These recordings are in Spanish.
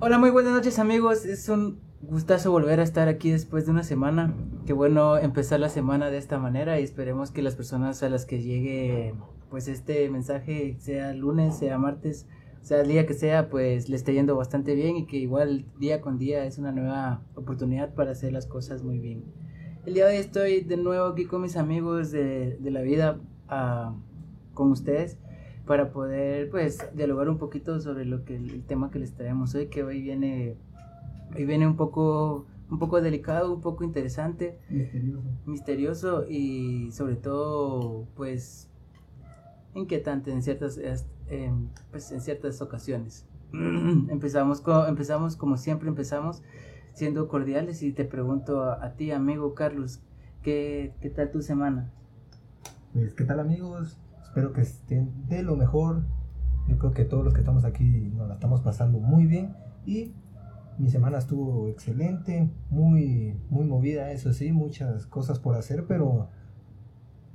Hola, muy buenas noches amigos. Es un gustazo volver a estar aquí después de una semana. Qué bueno empezar la semana de esta manera y esperemos que las personas a las que llegue pues este mensaje, sea lunes, sea martes, sea el día que sea, pues le esté yendo bastante bien y que igual día con día es una nueva oportunidad para hacer las cosas muy bien. El día de hoy estoy de nuevo aquí con mis amigos de, la vida, uh, con ustedes para poder pues dialogar un poquito sobre lo que el tema que les traemos hoy que hoy viene hoy viene un poco un poco delicado un poco interesante misterioso. misterioso y sobre todo pues inquietante en ciertas pues en ciertas ocasiones. Empezamos empezamos como siempre empezamos siendo cordiales y te pregunto a, a ti amigo Carlos qué qué tal tu semana pues qué tal amigos Espero que estén de lo mejor. Yo creo que todos los que estamos aquí nos la estamos pasando muy bien. Y mi semana estuvo excelente, muy, muy movida, eso sí, muchas cosas por hacer, pero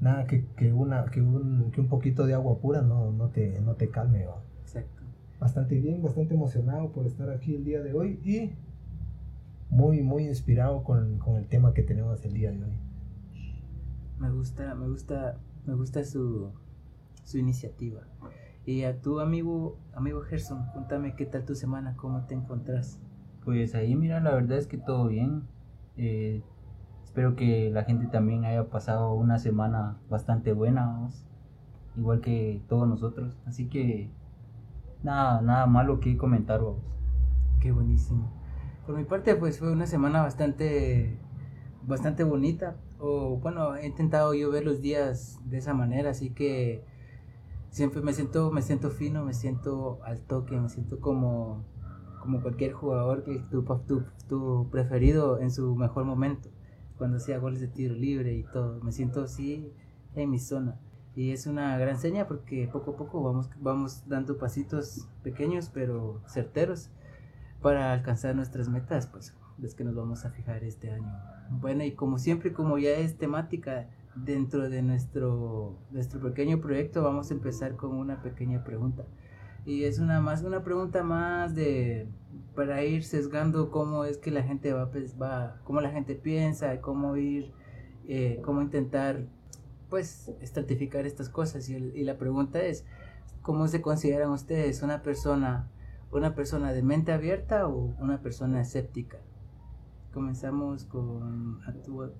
nada que, que una, que, un, que un poquito de agua pura no, no, te, no te calme. Exacto. Bastante bien, bastante emocionado por estar aquí el día de hoy y muy, muy inspirado con, con el tema que tenemos el día de hoy. Me gusta, me gusta, me gusta su, su iniciativa. Y a tu amigo, amigo Gerson, cuéntame qué tal tu semana, cómo te encontrás. Pues ahí, mira, la verdad es que todo bien. Eh, espero que la gente también haya pasado una semana bastante buena, igual que todos nosotros. Así que nada, nada malo que comentar, vamos. Qué buenísimo. Por mi parte, pues fue una semana bastante, bastante bonita. O bueno, he intentado yo ver los días de esa manera, así que siempre me siento, me siento fino, me siento al toque, me siento como, como cualquier jugador que tu, tu, tu preferido en su mejor momento, cuando hacía goles de tiro libre y todo. Me siento así en mi zona. Y es una gran seña porque poco a poco vamos, vamos dando pasitos pequeños pero certeros para alcanzar nuestras metas, pues, las que nos vamos a fijar este año. Bueno, y como siempre, como ya es temática dentro de nuestro, nuestro pequeño proyecto vamos a empezar con una pequeña pregunta. Y es una más una pregunta más de para ir sesgando cómo es que la gente va, pues, va cómo la gente piensa, cómo ir, eh, cómo intentar pues estratificar estas cosas. Y, y, la pregunta es, ¿cómo se consideran ustedes una persona, una persona de mente abierta o una persona escéptica? Comenzamos con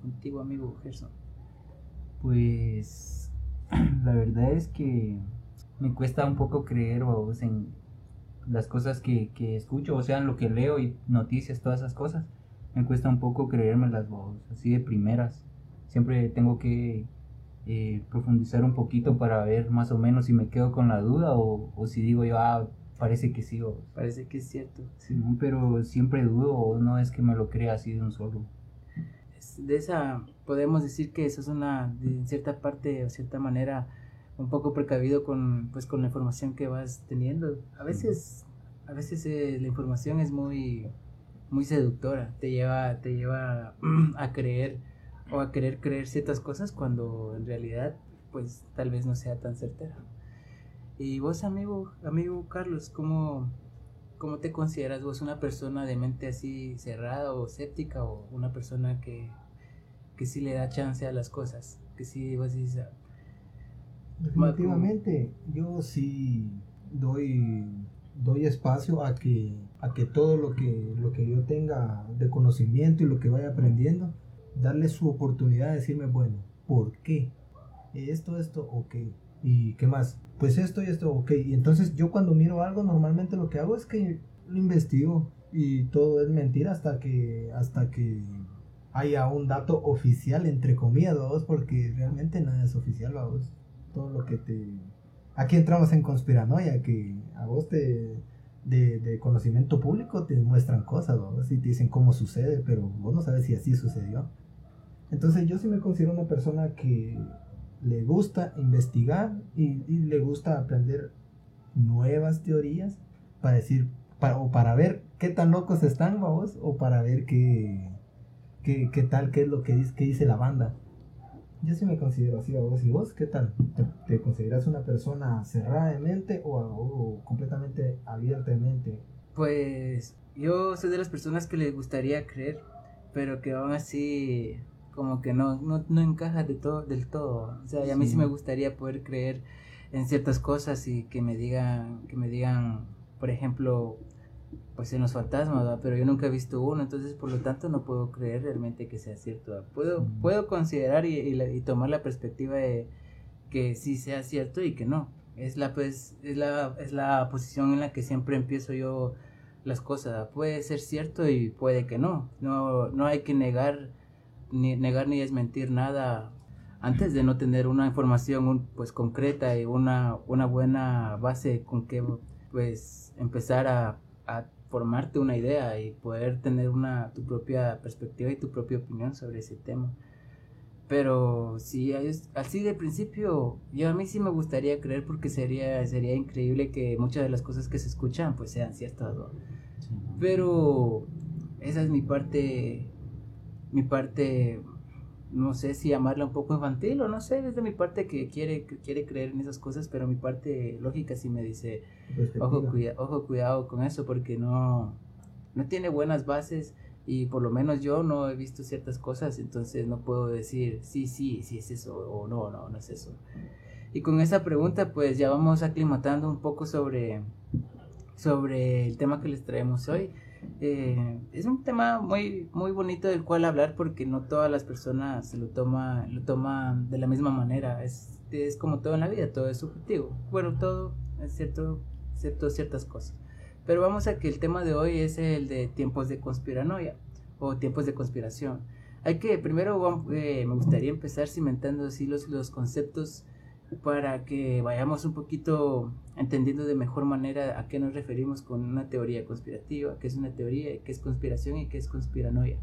contigo amigo Gerson. Pues la verdad es que me cuesta un poco creer vos, en las cosas que, que, escucho, o sea, en lo que leo y noticias, todas esas cosas. Me cuesta un poco creérmelas vos, así de primeras. Siempre tengo que eh, profundizar un poquito para ver más o menos si me quedo con la duda o, o si digo yo, ah, parece que sí, o parece que es cierto. Sí, pero siempre dudo o no es que me lo crea así de un solo de esa podemos decir que eso es una en cierta parte o cierta manera un poco precavido con pues con la información que vas teniendo. A veces a veces eh, la información es muy muy seductora te lleva te lleva a creer o a querer creer ciertas cosas cuando en realidad pues tal vez no sea tan certera y vos amigo amigo Carlos cómo ¿Cómo te consideras vos una persona de mente así cerrada o escéptica o una persona que, que sí le da chance a las cosas? Que sí vos. Ah, Definitivamente, yo sí doy, doy espacio a que, a que todo lo que, lo que yo tenga de conocimiento y lo que vaya aprendiendo, darle su oportunidad de decirme, bueno, ¿por qué? Esto, esto, ok ¿Y qué más? Pues esto y esto, ok. Y entonces yo cuando miro algo, normalmente lo que hago es que lo investigo y todo es mentira hasta que, hasta que haya un dato oficial, entre comillas, porque realmente nada es oficial, vamos. Todo lo que te... Aquí entramos en conspiranoia, que a vos te... De, de conocimiento público te muestran cosas, y te dicen cómo sucede, pero vos no sabes si así sucedió. Entonces yo sí me considero una persona que le gusta investigar y, le gusta aprender nuevas teorías para decir, o para ver qué tan locos están, vamos, o para ver qué, qué, qué, tal, qué es lo que dice, qué dice la banda. Yo sí me considero así, vos y vos, ¿qué tal? ¿Te, consideras una persona cerrada de mente o, o completamente abierta de mente? Pues yo soy de las personas que les gustaría creer, pero que aún así como que no, no, no encaja de todo, del todo. O sea, y a mí sí. Sí. me gustaría poder creer en ciertas cosas y que me digan, que me digan, por ejemplo, pues en los fantasmas, ¿verdad? pero yo nunca he visto uno, entonces por lo tanto no puedo creer realmente que sea cierto. ¿verdad? Puedo, Mm. puedo considerar y, y la- y tomar la perspectiva de que sí sea cierto y que no. Es la, pues, es la, es la posición en la que siempre empiezo yo las cosas. ¿verdad? Puede ser cierto y puede que no. No, no hay que negar ni negar ni desmentir nada antes de no tener una información un- pues concreta y una, una buena base con que pues empezar a, a formarte una idea y poder tener una tu propia perspectiva y tu propia opinión sobre ese tema pero si es así de principio yo a mí sí me gustaría creer porque sería sería increíble que muchas de las cosas que se escuchan pues sean ciertas ¿no? Sí. pero esa es mi parte mi parte no sé si llamarla un poco infantil o no sé es de mi parte que quiere que quiere creer en esas cosas pero mi parte lógica sí me dice ojo, cuida- ojo cuidado con eso porque no no tiene buenas bases y por lo menos yo no he visto ciertas cosas entonces no puedo decir sí sí sí es eso o no no no es eso y con esa pregunta pues ya vamos aclimatando un poco sobre sobre el tema que les traemos hoy eh, es un tema muy muy bonito del cual hablar porque no todas las personas lo toman lo toman de la misma manera. Es, es como todo en la vida todo es subjetivo. Bueno todo es cierto excepto ciertas cosas. Pero vamos a que el tema de hoy es el de tiempos de conspiranoia o tiempos de conspiración. Hay que primero eh, me gustaría empezar cimentando así los, los conceptos para que vayamos un poquito entendiendo de mejor manera a qué nos referimos con una teoría conspirativa, qué es una teoría, qué es conspiración y qué es conspiranoia.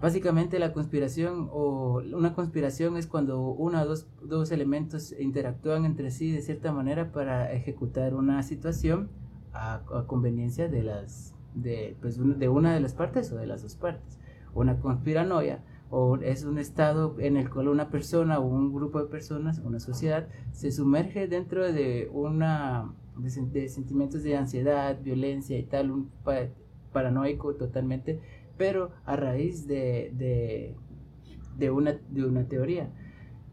Básicamente la conspiración o una conspiración es cuando uno o dos, dos elementos interactúan entre sí de cierta manera para ejecutar una situación a, conveniencia de las de, pues, de una de las partes o de las dos partes. Una conspiranoia o es un estado en el cual una persona o un grupo de personas, una sociedad, se sumerge dentro de una de, sen- de sentimientos de ansiedad, violencia y tal, un pa- paranoico totalmente, pero a raíz de, de, de una, de una teoría.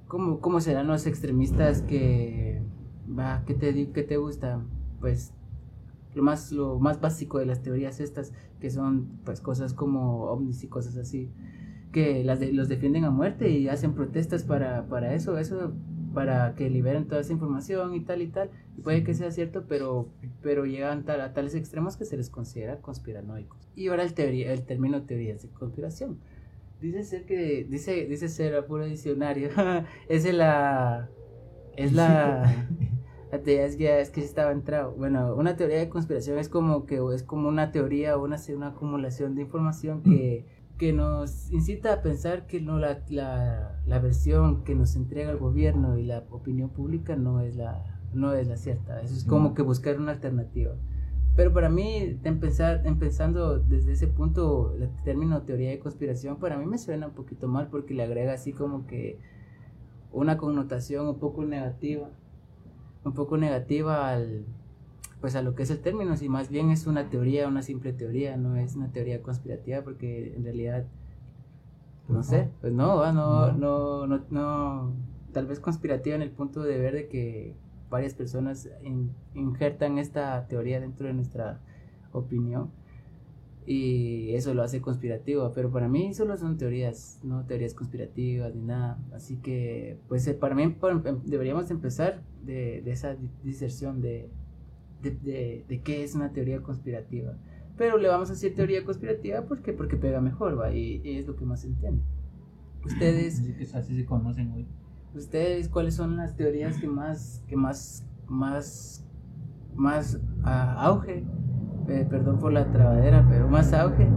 ¿Cómo, ¿Cómo serán los extremistas que, va, que te, que te gusta? Pues lo más, lo más básico de las teorías estas, que son pues cosas como ovnis y cosas así, que las de- los defienden a muerte y hacen protestas para, para eso, eso para que liberen toda esa información y tal y tal, y puede que sea cierto, pero, pero llegan tal- a tales extremos que se les considera conspiranoicos. Y ahora el, teoría, el término teorías de conspiración. Dice ser que, dice, dice ser a puro diccionario, es la, es la, la teoría es que, es que estaba entrado. Bueno, una teoría de conspiración es como que es como una teoría o una, una acumulación de información que, que nos incita a pensar que no la, la, la versión que nos entrega el gobierno y la opinión pública no es la, no es la cierta. Eso es como que buscar una alternativa. Pero para mí, empezar, empezando desde ese punto, el término teoría de conspiración, para mí me suena un poquito mal porque le agrega así como que una connotación un poco negativa, un poco negativa al, pues a lo que es el término, si más bien es una teoría, una simple teoría, no es una teoría conspirativa porque en realidad, no sé, pues no, no, no, no, no, tal vez conspirativa en el punto de ver de que varias personas in- injertan esta teoría dentro de nuestra opinión y eso lo hace conspirativo, pero para mí solo son teorías, no teorías conspirativas ni nada, así que pues eh, para mí em- deberíamos empezar de, de esa di- diserción de, de, de, de qué es una teoría conspirativa, pero le vamos a decir teoría conspirativa porque, porque pega mejor, ¿va? Y, y es lo que más se entiende. Ustedes, Así que así se conocen hoy. ustedes, ¿cuáles son las teorías que más, que más, más, más auge, eh, perdón por la trabadera, pero más auge,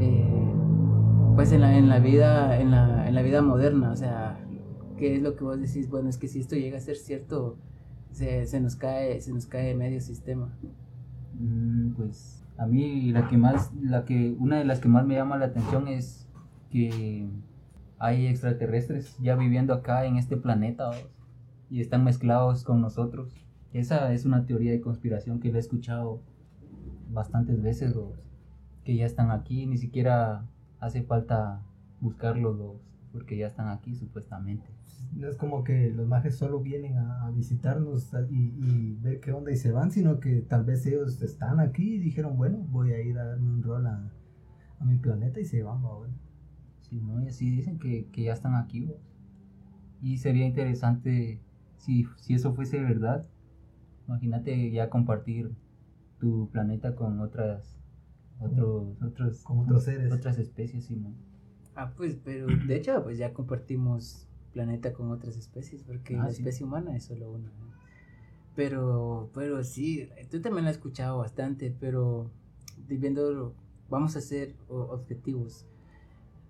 eh, pues en la, en la vida, en la, en la vida moderna, o sea, ¿qué es lo que vos decís? Bueno, es que si esto llega a ser cierto, se, se nos cae, se nos cae medio sistema. Mm, pues a mí la que más, la que, una de las que más me llama la atención es que hay extraterrestres ya viviendo acá en este planeta y están mezclados con nosotros. Esa es una teoría de conspiración que la he escuchado bastantes veces. que ya están aquí, ni siquiera hace falta buscarlos los, porque ya están aquí supuestamente. No es como que los mages solo vienen a, a visitarnos y, y ver qué onda y se van, sino que tal vez ellos están aquí y dijeron, bueno, voy a ir a darme un rol a, a mi planeta y se van, va, bueno. Sí, ¿no? Y así dicen que, que ya están aquí. Y sería interesante si, si eso fuese verdad. Imagínate ya compartir tu planeta con otras otros otros Con otros seres. otras especies, sí, ¿no? Ah, pues, pero de hecho, pues ya compartimos planeta con otras especies, porque Ah, la sí. especie humana es solo una. ¿no? Pero, pero sí, tú también lo has escuchado bastante, pero vamos a ser o- objetivos.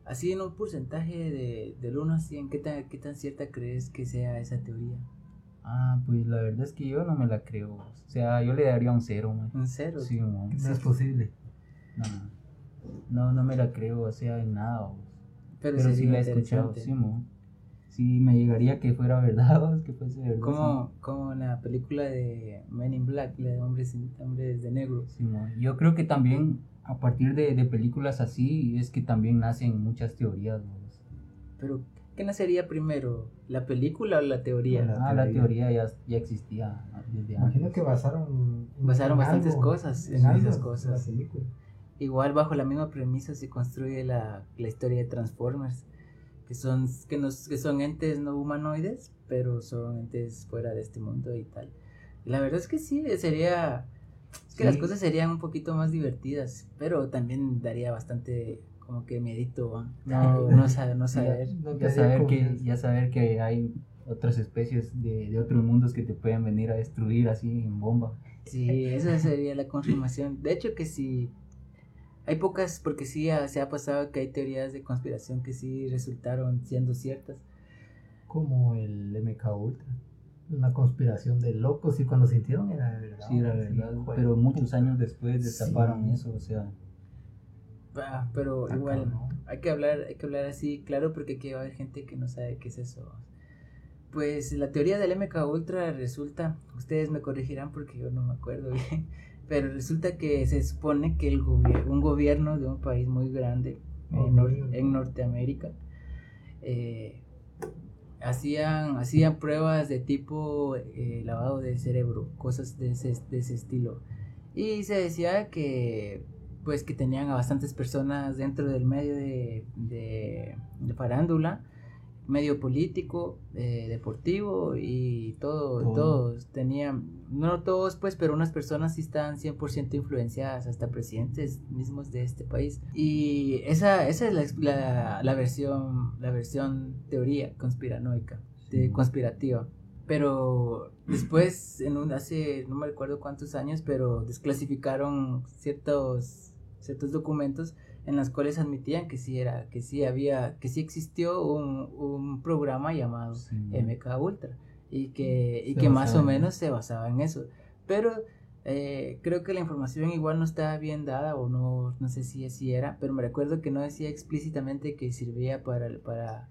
Así en un porcentaje de, del 1 a 100, ¿qué tan, ¿qué tan cierta crees que sea esa teoría? Ah, pues la verdad es que yo no me la creo. O sea, yo le daría un cero, man. ¿Un cero? Sí, man. No es posible. No, no, no me la creo, o sea, en nada. pero, Pero sí la he escuchado, sí, man. Sí, me llegaría que fuera verdad, que fuese verdad. Como, como en la película de Men in Black, la de hombres, hombres de negro. Sí. Yo creo que también a partir de, de películas así es que también nacen muchas teorías. Pero, ¿qué nacería primero? ¿La película o la teoría? La Ah, la teoría. teoría ya, ya existía desde Imagino antes. que basaron, en- Basaron en bastantes algo, cosas en en esas cosas. la película. Igual bajo la misma premisa se construye la, la historia de Transformers, que son, que, nos, que son entes no humanoides, pero son entes fuera de este mundo y tal. La verdad es que sí, sería... Es que Sí. las cosas serían un poquito más divertidas, pero también daría bastante como que miedito, no, no, saber, no saber. No Ya saber, que, ya saber que hay otras especies de, de otros mundos que te pueden venir a destruir así en bomba. Sí, esa sería la confirmación. De hecho que sí, hay pocas, porque sí se ha pasado que hay teorías de conspiración que sí resultaron siendo ciertas. Como el MK Ultra. Una conspiración de locos y cuando sintieron era verdad. Sí, era verdad. de pero muchos años después destaparon Sí. eso, o sea. Ah, pero Está igual, cabrón. hay que hablar, hay que hablar así, claro, porque aquí va a haber gente que no sabe qué es eso. Pues la teoría del MK Ultra resulta, ustedes me corregirán porque yo no me acuerdo bien, pero resulta que se supone que el gobier- un gobierno de un país muy grande en, Nor- Ok. en Norteamérica eh, hacían, hacían pruebas de tipo eh, lavado de cerebro, cosas de ese, de ese estilo. Y se decía que pues que tenían a bastantes personas dentro del medio de, de, de farándula, medio político, eh, deportivo y todo, Todo. todos tenían, no todos pues, pero unas personas sí estaban 100% influenciadas, hasta presidentes mismos de este país. Y esa, esa es la, la, la versión, la versión teoría conspiranoica, de, Sí. conspirativa. Pero después, en un, hace no me recuerdo cuántos años, pero desclasificaron ciertos, ciertos documentos en los cuales admitían que sí era, que sí había, que sí existió un, un programa llamado Sí. MK Ultra y que, y que más o en menos se basaba en eso. Pero eh, creo que la información igual no estaba bien dada o no, no sé si así era, pero me recuerdo que no decía explícitamente que servía para, para,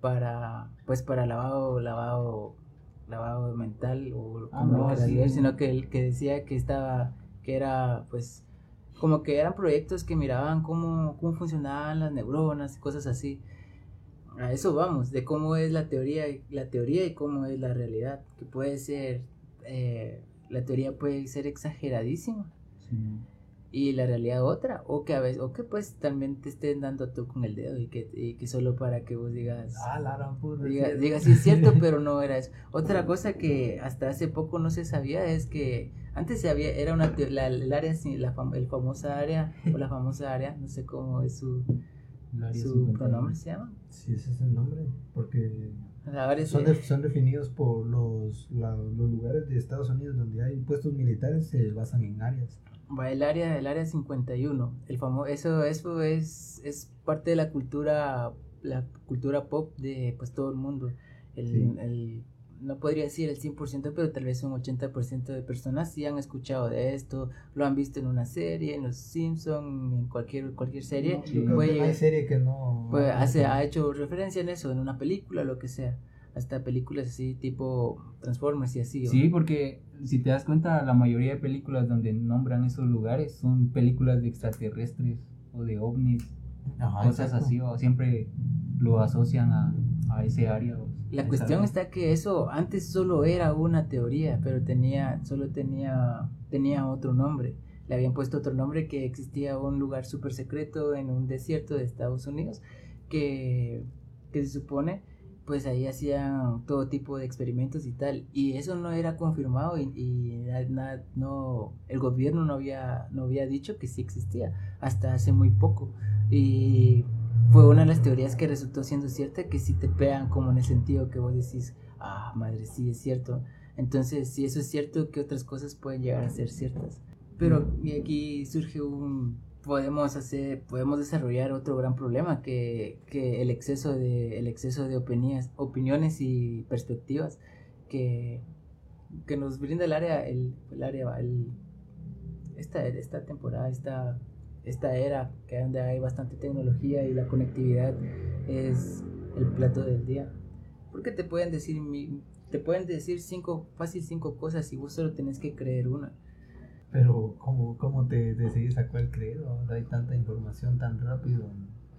para pues para lavado, lavado, lavado mental o Ah, como no, sí. sino que, que decía que estaba, que era pues como que eran proyectos que miraban cómo, cómo funcionaban las neuronas y cosas así. A eso vamos, de cómo es la teoría, la teoría y cómo es la realidad, que puede ser, eh, la teoría puede ser exageradísima Sí. Y la realidad otra, o que a veces, o que pues también te estén dando tú con el dedo y que, y que solo para que vos digas, Ah, la puta. diga, sí. es cierto, pero no era eso. Otra cosa que hasta hace poco no se sabía es que antes se había, era una, la, el área, la fam- el famosa área, o la famosa área, no sé cómo es su, su 51. pronombre, se llama. Sí, ese es el nombre. Porque son, de- son definidos por los, la- los lugares de Estados Unidos donde hay puestos militares, se basan en áreas. Va el área el área 51 el famo eso eso es es parte de la cultura la cultura pop de pues todo el mundo el, Sí. el- no podría decir el 100% pero tal vez un 80% de personas sí han escuchado de esto lo han visto en una serie en los Simpson en cualquier cualquier serie No, yo creo puede que no hay serie que no. pues hace ha hecho referencia en eso en una película lo que sea hasta películas así tipo Transformers y así. ¿o? Sí, porque si te das cuenta, la mayoría de películas donde nombran esos lugares son películas de extraterrestres o de ovnis, Ajá, cosas exacto. así, o siempre lo asocian a, a ese área. o La cuestión área. está que eso antes solo era una teoría, pero tenía, solo tenía, tenía otro nombre. Le habían puesto otro nombre que existía un lugar súper secreto en un desierto de Estados Unidos que, que se supone pues ahí hacían todo tipo de experimentos y tal y eso no era confirmado y, y no el gobierno no había no había dicho que sí existía hasta hace muy poco. Y fue una de las teorías que resultó siendo cierta que sí te pegan como en el sentido que vos decís ah madre sí es cierto entonces si eso es cierto qué otras cosas pueden llegar a ser ciertas pero aquí surge un podemos hacer podemos desarrollar otro gran problema que, que el exceso de el exceso de opiniones opiniones y perspectivas que, que nos brinda el área el, el área el, esta esta temporada esta esta era que donde hay bastante tecnología y la conectividad es el plato del día. Porque te pueden decir te pueden decir cinco fácil cinco cosas y vos solo tenés que creer una Pero, ¿cómo, cómo te decides a cuál creer? O sea, hay tanta información tan rápido.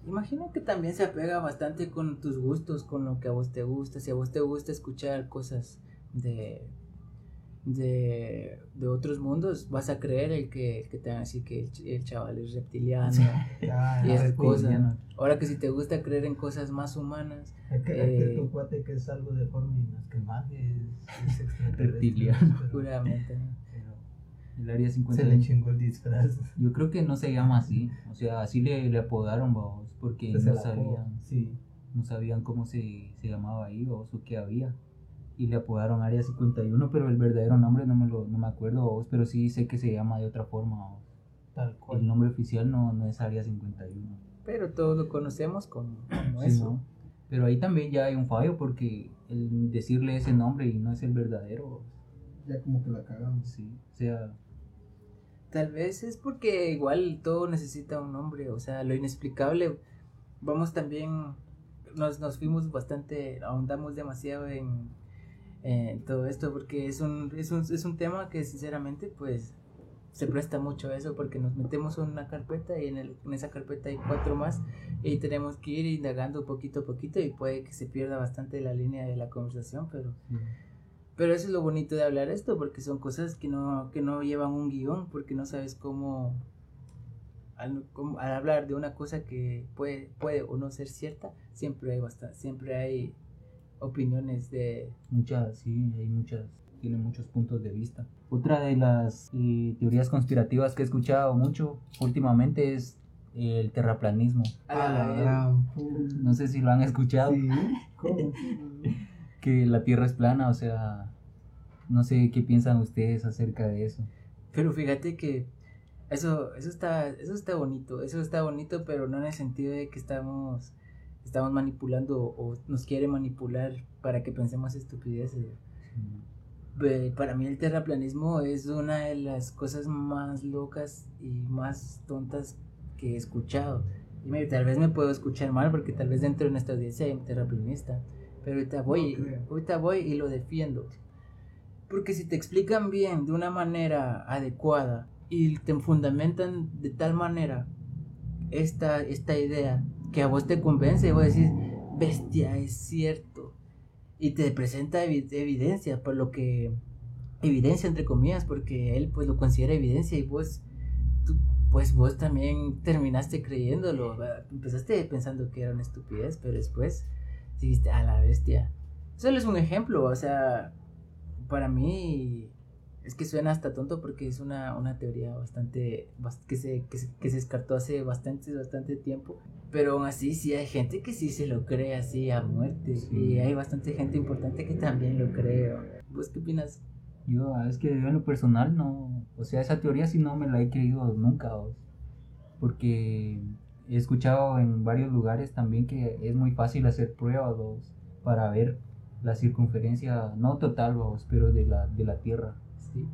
Imagino que también se apega bastante con tus gustos, con lo que a vos te gusta. Si a vos te gusta escuchar cosas de, de, de otros mundos, vas a creer el que, el que te van a decir que el, ch- el chaval es reptiliano Ah, y esas cosas. Ahora que si te gusta creer en cosas más humanas, Es que, Eh, tu cuate que es algo deforme y más que más es, es extraterrestre, Reptiliano. pero- puramente. pero El área se 50. le chingó el disfraz. Yo creo que no se llama así, o sea, así le, le apodaron, vamos, porque Se no sabían, Sí. no sabían cómo se, se llamaba ahí o o qué había. Y le apodaron Área 51, pero el verdadero nombre no me lo no me acuerdo, vos, pero sí sé que se llama de otra forma. Tal cual. El nombre oficial no, no es Área 51. Pero todos lo conocemos como, como Sí, eso. ¿no? Pero ahí también ya hay un fallo porque el decirle ese nombre y no es el verdadero. Ya como que la cagamos. sí, o sea, Tal vez es porque igual todo necesita un nombre, o sea, lo inexplicable. Vamos también, nos, nos fuimos bastante, ahondamos demasiado en, en todo esto porque es un, es, un, es un tema que sinceramente pues se presta mucho a eso porque nos metemos en una carpeta y en, el- en esa carpeta hay cuatro más y tenemos que ir indagando poquito a poquito y puede que se pierda bastante la línea de la conversación, pero... Pero eso es lo bonito de hablar esto, porque son cosas que no, que no llevan un guion, porque no sabes cómo al, cómo- al hablar de una cosa que puede, puede o no ser cierta, siempre hay bastante, siempre hay opiniones de muchas, sí, hay muchas, tiene muchos puntos de vista. Otra de las eh, teorías conspirativas que he escuchado mucho últimamente es el terraplanismo. Ah, puta. No sé si lo han escuchado, Sí. ¿Cómo? Que la Tierra es plana, o sea, no sé qué piensan ustedes acerca de eso. pero fíjate que eso, eso está, eso está bonito, eso está bonito, pero no en el sentido de que estamos, estamos manipulando o nos quiere manipular para que pensemos estupideces. Para mí el terraplanismo es una de las cosas más locas y más tontas que he escuchado. Y me- tal vez me puedo escuchar mal porque tal vez dentro de nuestra audiencia hay un terraplanista. Pero ahorita voy, No ahorita voy y lo defiendo. Porque si te explican bien de una manera adecuada y te fundamentan de tal manera esta, esta idea que a vos te convence, vos decís, bestia, es cierto. Y te presenta evi- evidencia, por lo que, evidencia entre comillas, porque él pues lo considera evidencia y vos, tú, pues vos también terminaste creyéndolo. ¿verdad? Empezaste pensando que era una estupidez, pero después dijiste, a la bestia. Solo es un ejemplo, o sea, para mí es que suena hasta tonto porque es una, una teoría bastante, bast- que, se, que, se, que se descartó hace bastante, bastante tiempo. Pero aún así sí hay gente que sí se lo cree así a muerte. Sí. Y hay bastante gente importante que también lo cree. ¿Vos qué opinas? Yo, ah, es que yo en lo personal no, o sea, esa teoría sí no me la he creído nunca, vos, porque he escuchado en varios lugares también que es muy fácil hacer pruebas vos, para ver la circunferencia, no total, vos, pero de la, de la Tierra, Sí,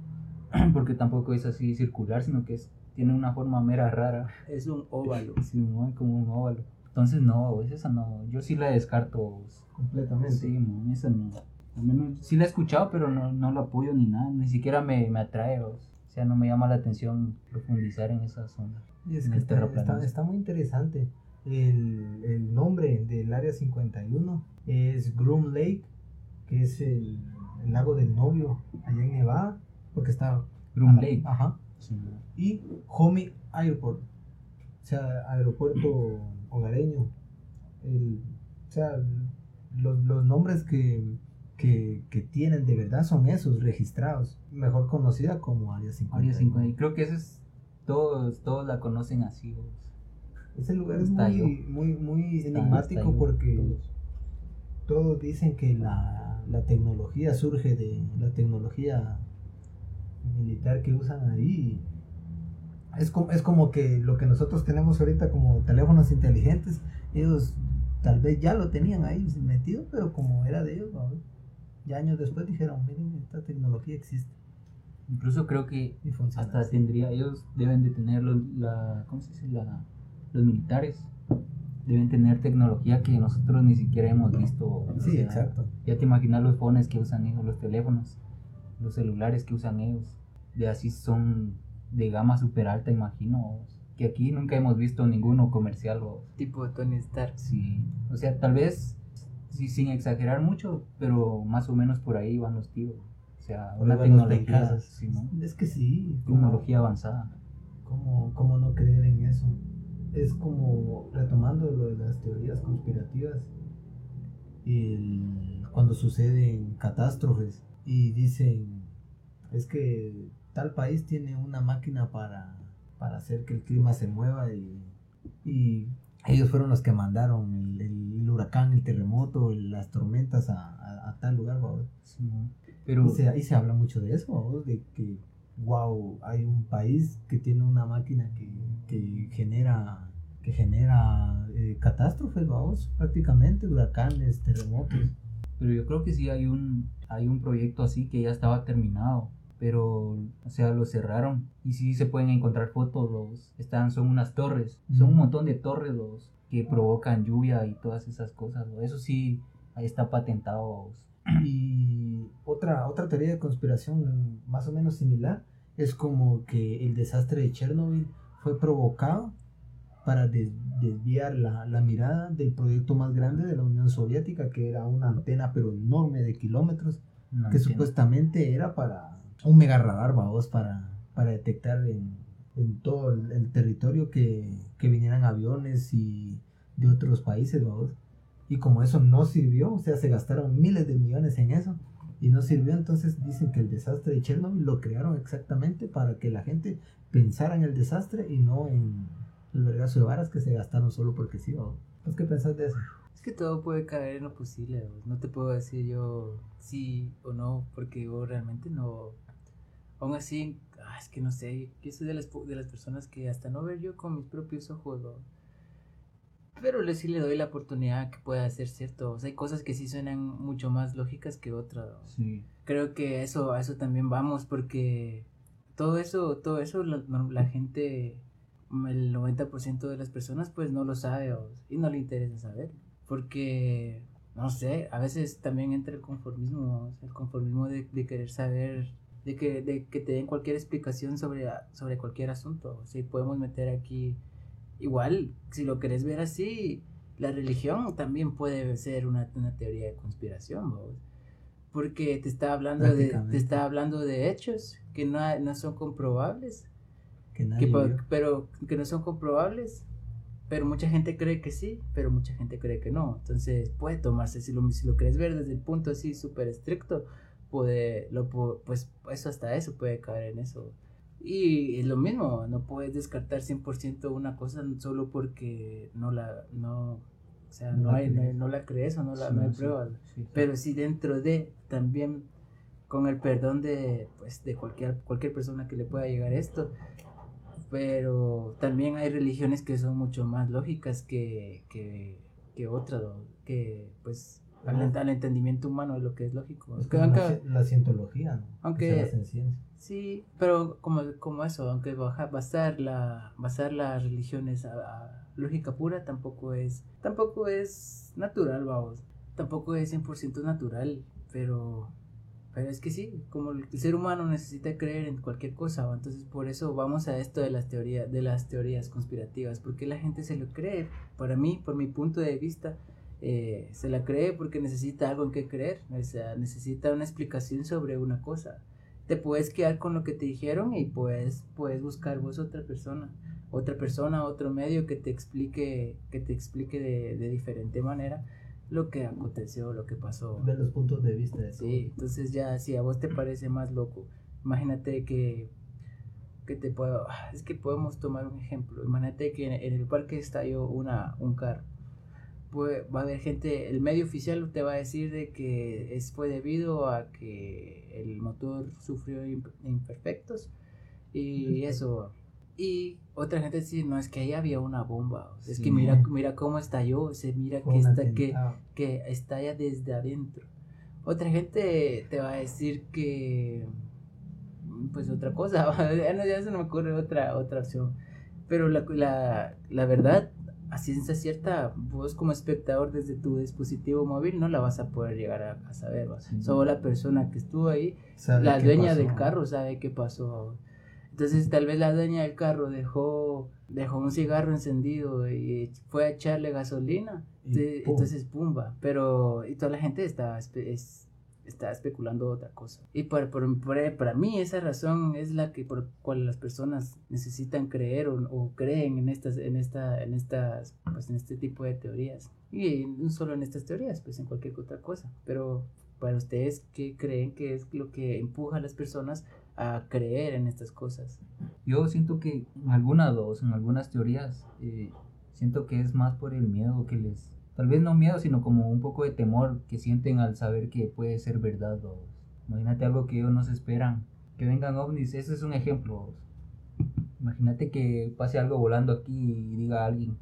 porque tampoco es así circular, sino que es, tiene una forma mera rara, es un óvalo. sí, como un óvalo. Entonces, no, esa no. Yo sí la descarto. Completamente. Sí, man, esa no. Al menos sí la he escuchado, pero no, no la apoyo ni nada. Ni siquiera me, me atrae. O sea, no me llama la atención profundizar en esa zona. Y es en que el está, está- está muy interesante. El, el nombre del área 51 es Groom Lake, que es el, el lago del novio allá en Nevada, porque está. Groom Lake. Ajá. Sí, Y Homey Airport, o sea, aeropuerto hogareño. El, o sea, los, los nombres que, que, que tienen de verdad son esos registrados, mejor conocida como Área 51. Área 50. Y creo que eso es. Todos, todos la conocen así. vos. Ese lugar es muy, muy, muy enigmático está porque todos. todos dicen que la, la tecnología surge de la tecnología militar que usan ahí. Es como, es como que lo que nosotros tenemos ahorita como teléfonos inteligentes, ellos tal vez ya lo tenían ahí metido, pero como era de ellos, ¿no? ya años después dijeron, miren, esta tecnología existe Incluso creo que hasta tendría, ellos deben de tener los, la, ¿cómo se dice? La, los militares deben tener tecnología que nosotros ni siquiera hemos visto. Sí, sea, exacto. Ya te imaginas los phones que usan ellos, los teléfonos, los celulares que usan ellos. De así son de gama super alta, imagino. Que aquí nunca hemos visto ninguno comercial. O, Tipo Tony Stark. sí. o sea, tal vez sí, sin exagerar mucho, pero más o menos por ahí van los tiros. O sea, una tecnología, pencazos. sí, ¿no? Es que sí, como- tecnología avanzada. ¿Cómo, cómo no creer en eso? Es como retomando lo de las teorías conspirativas, el- cuando suceden catástrofes y dicen, es que tal país tiene una máquina para, para hacer que el clima se mueva y, y ellos fueron los que mandaron el, el huracán, el terremoto, las tormentas a, a- a tal lugar. ¿va? Sí, ¿no? Pero Y se, y se habla mucho de eso, de que, wow, hay un país que tiene una máquina que, que genera que genera eh, catástrofes, vamos, prácticamente, huracanes, terremotos. Pero yo creo que sí hay un, hay un proyecto así que ya estaba terminado, pero, o sea, lo cerraron. Y sí se pueden encontrar fotos, los, están, son unas torres, son un montón de torres los que provocan lluvia y todas esas cosas. Eso sí, ahí está patentado. Y otra, otra teoría de conspiración más o menos similar es como que el desastre de Chernobyl fue provocado para des- desviar la, la mirada del proyecto más grande de la Unión Soviética, que era una antena pero enorme de kilómetros, No que entiendo. supuestamente era para un mega radar, vamos, para, para detectar en, en todo el, el territorio que, que vinieran aviones y de otros países, vamos. Y como eso no sirvió, o sea, se gastaron miles de millones en eso y no sirvió, entonces dicen que el desastre de Chernobyl lo crearon exactamente para que la gente pensara en el desastre y no en el vergazo de varas que se gastaron solo porque sí, vamos. ¿Vos qué pensás de eso? Es que todo puede caer en lo posible. ¿no? Te puedo decir yo sí o no, porque yo realmente no. Aún así, ah, es que no sé. Yo soy de las, de las personas que hasta no ver yo con mis propios ojos. Pero le, sí le doy la oportunidad que pueda ser cierto. O sea, hay cosas que sí suenan mucho más lógicas que otras. creo que eso a eso también vamos porque todo eso todo eso la, gente el 90% de las personas pues no lo sabe o- y no le interesa saber porque no sé a veces también entra el conformismo o sea, el conformismo de, de querer saber de que, de que te den cualquier explicación sobre, sobre cualquier asunto o sea, podemos meter aquí igual si lo querés ver así la religión también puede ser una, una teoría de conspiración porque te está hablando de te está hablando de hechos que no, no son comprobables Que nadie que pa- vio. pero que no son comprobables pero mucha gente cree que sí pero mucha gente cree que no. Entonces puede tomarse si lo, si lo quieres ver desde el punto así súper estricto puede lo pu- pues eso hasta eso puede caer en eso y es lo mismo no puedes descartar 100% una cosa solo porque no la no o sea No no, la hay, no, no la crees o no, la, Sí, no hay sí, pruebas. sí. pero sí dentro de también con el perdón de pues de cualquier cualquier persona que le pueda llegar esto. Pero también hay religiones que son mucho más lógicas que, que, que otras que pues al, al entendimiento humano de lo que es lógico. Es Que como la, aunque- la cientología, ¿no? Aunque- en ciencia. Sí, pero como, como eso, aunque baja, basar, la, basar las religiones a, a lógica pura tampoco es, tampoco es natural, vamos. Tampoco es 100% natural, pero, pero es que sí, como el ser humano necesita creer en cualquier cosa, ¿va? entonces por eso vamos a esto de las teorías, de las teorías conspirativas, porque la gente se lo cree, para mí, por mi punto de vista, eh, se la cree porque necesita algo en que creer, o sea, necesita una explicación sobre una cosa te puedes quedar con lo que te dijeron y puedes, puedes buscar vos otra persona, otra persona, otro medio que te explique, que te explique de, de diferente manera lo que aconteció, lo que pasó. Ver los puntos de vista de Sí, entonces ya si a vos te parece más loco, imagínate que, que te puedo, es que podemos tomar un ejemplo, imagínate que en, en el parque estalló una, un carro. Puede- va a haber gente, el medio oficial te va a decir de que es, fue debido a que el motor sufrió imp- imperfectos y eso. Y otra gente dice, no, es que ahí había una bomba, es que Sí. mira, mira cómo estalló, se mira que está, que, que estalla desde adentro. Otra gente te va a decir que pues otra cosa, ya no, ya se me ocurre otra, otra opción. Pero la, la, la verdad, a ciencia cierta, vos como espectador desde tu dispositivo móvil no la vas a poder llegar a, a saber. Sí. Solo la persona que estuvo ahí Sabe la dueña pasó. del carro sabe qué pasó. Entonces tal vez la dueña del carro dejó, dejó un cigarro encendido y fue a echarle gasolina. Y de- pum. entonces pumba. Pero y toda la gente está, espe- es- está especulando otra cosa. Y por, por- por- para mí esa razón es la que por cual las personas necesitan creer o, o creen en estas, en esta, en estas, pues en este tipo de teorías. Y no solo en estas teorías, pues en cualquier otra cosa. Pero para ustedes, ¿qué creen que es lo que empuja a las personas a creer en estas cosas? Yo siento que en algunas dos, en algunas teorías, eh, siento que es más por el miedo que les... Tal vez no miedo, sino como un poco de temor que sienten al saber que puede ser verdad. ¿vos? Imagínate algo que ellos no se esperan. Que vengan ovnis, ese es un ejemplo. ¿vos? Imagínate que pase algo volando aquí y diga alguien,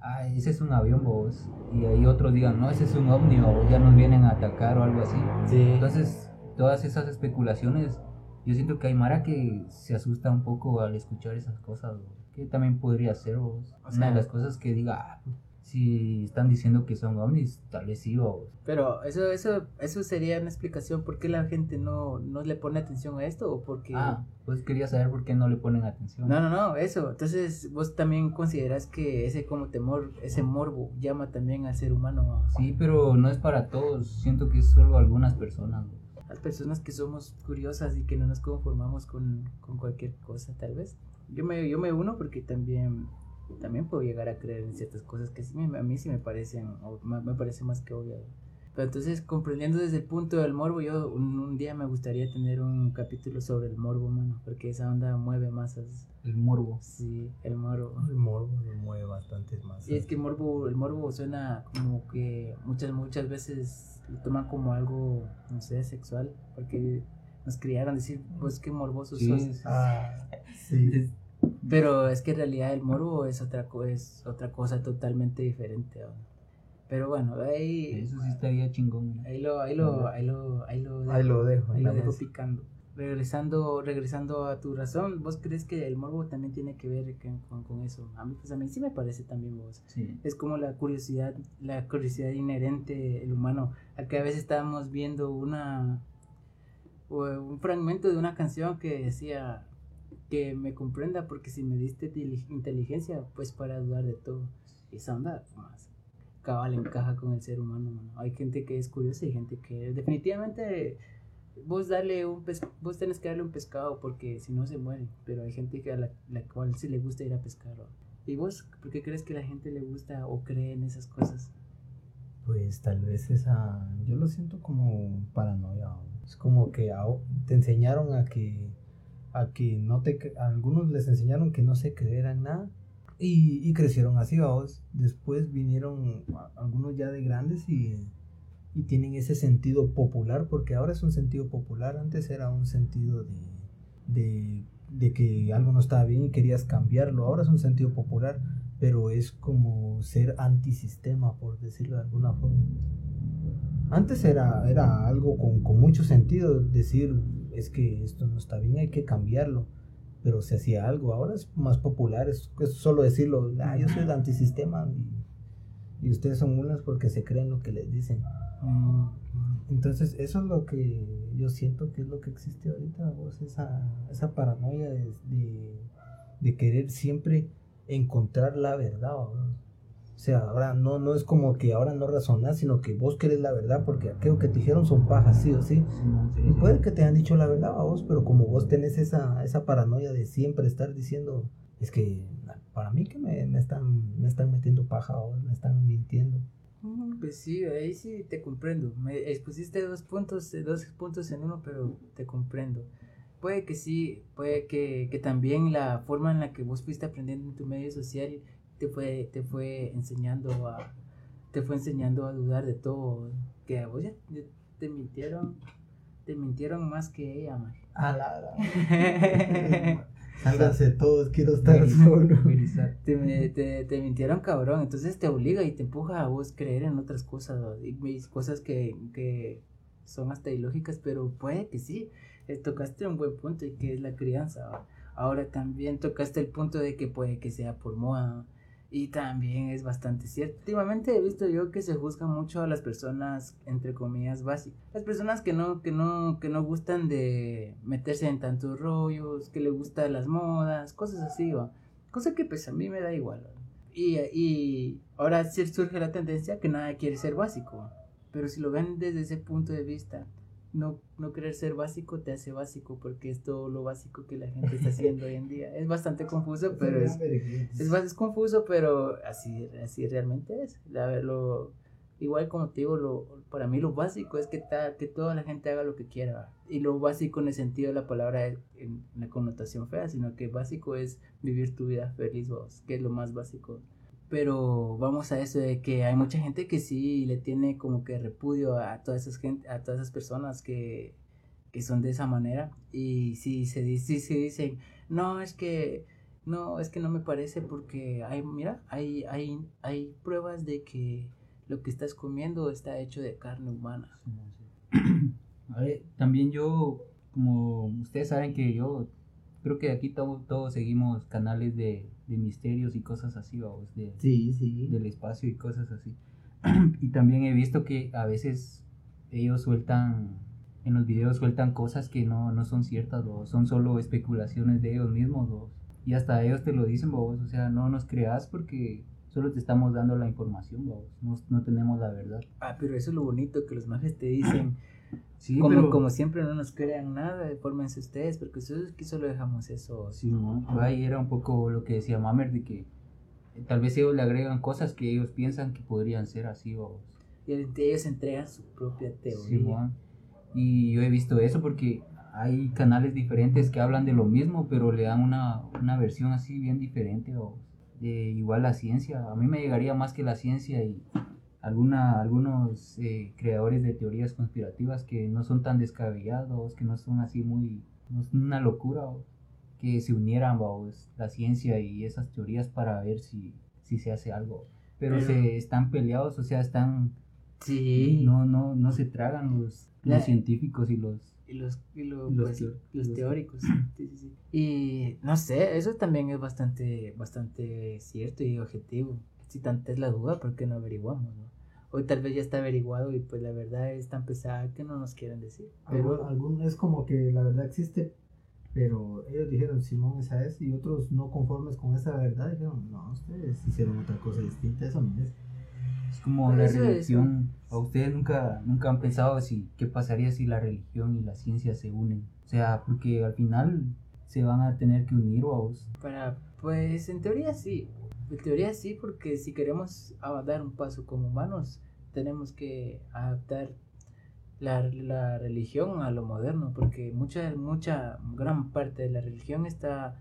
ah, ese es un avión, vos. Y ahí otros digan, no, ese es un ovni, o ya nos vienen a atacar o algo así. Entonces, todas esas especulaciones, yo siento que hay Mara que se asusta un poco al escuchar esas cosas, ¿no? que también podría ser vos. O Una de las cosas que diga, ah, si están diciendo que son ovnis, tal vez sí, vos. Pero eso, eso, eso sería una explicación por qué la gente no, no le pone atención a esto o porque... Ah, pues quería saber por qué no le ponen atención. No, no, no, eso. Entonces, vos también consideras que ese como temor, ese morbo, llama también al ser humano a Sí, pero no es para todos, siento que es solo algunas personas. las personas que somos curiosas y que no nos conformamos con, con cualquier cosa, tal vez. Yo me, yo me uno porque también, también puedo llegar a creer en ciertas cosas que sí a mí sí me parecen, o me parece más que obvio. Pero entonces, comprendiendo desde el punto del morbo, yo un, un día me gustaría tener un capítulo sobre el morbo humano, porque esa onda mueve masas. El morbo. Sí, el morbo. El morbo mueve bastantes más. Y es que el morbo, el morbo suena como que muchas, muchas veces lo toman como algo, no sé, sexual, porque nos criaron decir, pues qué morboso Sí, sos. Ah, sí. Pero es que en realidad el morbo es otra, co- es otra cosa totalmente diferente. ¿no? Pero bueno, ahí, eso sí estaría chingón. ahí lo, ahí lo, ahí lo, ahí lo Ahí lo dejo. Ahí lo dejo picando. Regresando, regresando a tu razón, ¿vos crees que el morbo también tiene que ver con, con- con eso? A mí, pues a mí sí me parece también vos. Sí. Es como la curiosidad, la curiosidad inherente del humano, al que a veces estábamos viendo una o un fragmento de una canción que decía que me comprenda porque si me diste inteligencia, pues para dudar de todo. Esa onda más cabal encaja con el ser humano, mano. Hay gente que es curiosa y gente que definitivamente vos darle un pes vos tenés que darle un pescado porque si no se muere, pero hay gente que a la, cual sí le gusta ir a pescar. ¿Y vos por qué crees que la gente le gusta o cree en esas cosas? Pues tal vez esa, yo lo siento como paranoia. ¿no? Es como que te enseñaron a que, a que no te, a algunos les enseñaron que no se creeran nada y, y crecieron así, vamos. Después vinieron algunos ya de grandes y, y tienen ese sentido popular, porque ahora es un sentido popular, antes era un sentido de, de, de que algo no estaba bien y querías cambiarlo, ahora es un sentido popular pero es como ser antisistema, por decirlo de alguna forma. Antes era, era algo con, con mucho sentido, decir, es que esto no está bien, hay que cambiarlo pero se hacía algo. Ahora es más popular, es, solo decirlo, ah, yo soy el antisistema y, y, ustedes son mulas porque se creen lo que les dicen. Entonces, eso es lo que yo siento que es lo que existe ahorita, vos, esa, esa paranoia de, de, querer siempre encontrar la verdad. O sea, ahora no, no es como que ahora no razonás, sino que vos querés la verdad, porque aquello que te dijeron son pajas, sí o sí. y puede que te hayan dicho la verdad a vos, pero como vos tenés esa, esa paranoia de siempre estar diciendo, es que para mí que me, me están, me están metiendo paja o me están mintiendo. Pues sí, ahí sí te comprendo. Me expusiste dos puntos, dos puntos en uno, pero te comprendo. Puede que sí, puede que, que también la forma en la que vos fuiste aprendiendo en tu medio social te fue, te fue enseñando a, te fue enseñando a dudar de todo, que a vos ya te mintieron, te mintieron más que ella, man. A la, Sálganse todos, quiero estar solo. te, te, te, mintieron cabrón, entonces te obliga y te empuja a vos creer en otras cosas, y cosas que, que son hasta ilógicas, pero puede que sí, eh, tocaste un buen punto y que es la crianza. Ahora también tocaste el punto de que puede que sea por moda, y también es bastante cierto. Últimamente he visto yo que se juzga mucho a las personas, entre comillas, básicas. Las personas que no, que no, que no gustan de meterse en tantos rollos, que le gustan las modas, cosas así, ¿va? Cosa que pues a mí me da igual. Y, y ahora sí surge la tendencia que nadie quiere ser básico. Pero si lo ven desde ese punto de vista, no, no querer ser básico te hace básico porque es todo lo básico que la gente está haciendo hoy en día. Es bastante confuso, pero es, es, es confuso, pero así, así realmente es. La, lo, igual como te digo, lo, para mí lo básico es que, ta, que toda la gente haga lo que quiera. Y lo básico en el sentido de la palabra en la connotación fea, sino que básico es vivir tu vida feliz vos, que es lo más básico pero vamos a eso de que hay mucha gente que sí le tiene como que repudio a todas esas gente, a todas esas personas que, que son de esa manera. Y sí se dice sí, dicen no es que no es que no me parece porque hay mira hay hay hay pruebas de que lo que estás comiendo está hecho de carne humana también yo como ustedes saben que yo creo que aquí todos seguimos canales de de misterios y cosas así, vamos, de, sí, sí. del espacio y cosas así. y también he visto que a veces ellos sueltan, en los videos sueltan cosas que no, no son ciertas, o son solo especulaciones de ellos mismos, ¿vos? y hasta ellos te lo dicen, vos, o sea, no nos creas porque solo te estamos dando la información, vos, no, no tenemos la verdad. Ah, pero eso es lo bonito, que los mages te dicen Sí, como, como siempre no nos crean nada, fórmense ustedes, porque nosotros aquí solo dejamos eso. Sí, ¿no? ahí era un poco lo que decía Mamer, de que eh, tal vez ellos le agregan cosas que ellos piensan que podrían ser así o... Y ellos entregan su propia teoría. y yo he visto eso porque hay canales diferentes que hablan de lo mismo, pero le dan una, una versión así bien diferente o de igual la ciencia. A mí me llegaría más que la ciencia y alguna, algunos eh, creadores de teorías conspirativas que no son tan descabellados, que no son así muy, no es una locura, que se unieran la ciencia y esas teorías para ver si, si se hace algo. Pero, se están peleados, o sea, están... Sí. No, no, no se tragan los, los científicos y los... Y los, y los, pues, teóricos. Sí, sí, y no sé, eso también es bastante, bastante cierto y objetivo si tanta es la duda, ¿por qué no averiguamos? No? Hoy tal vez ya está averiguado y pues la verdad es tan pesada que no nos quieren decir. Pero algún, es como que la verdad existe, pero ellos dijeron Simón esa es y otros no conformes con esa verdad dijeron no, ustedes hicieron otra cosa distinta, eso no es. Es como la religión. ¿A ustedes nunca, nunca han pensado si qué pasaría si la religión y la ciencia se unen? O sea, porque al final se van a tener que unir o Para, pues en teoría sí, en teoría sí, porque si queremos dar un paso como humanos, tenemos que adaptar la, la, religión a lo moderno, porque mucha, mucha, gran parte de la religión está,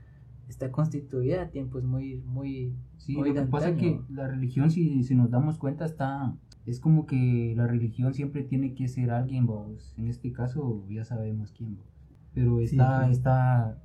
está constituida a tiempos muy, muy, sí, lo que pasa es que la religión, si, si nos damos cuenta, está, es como que la religión siempre tiene que ser alguien, vos. En este caso, ya sabemos quién, vos. Pero está, está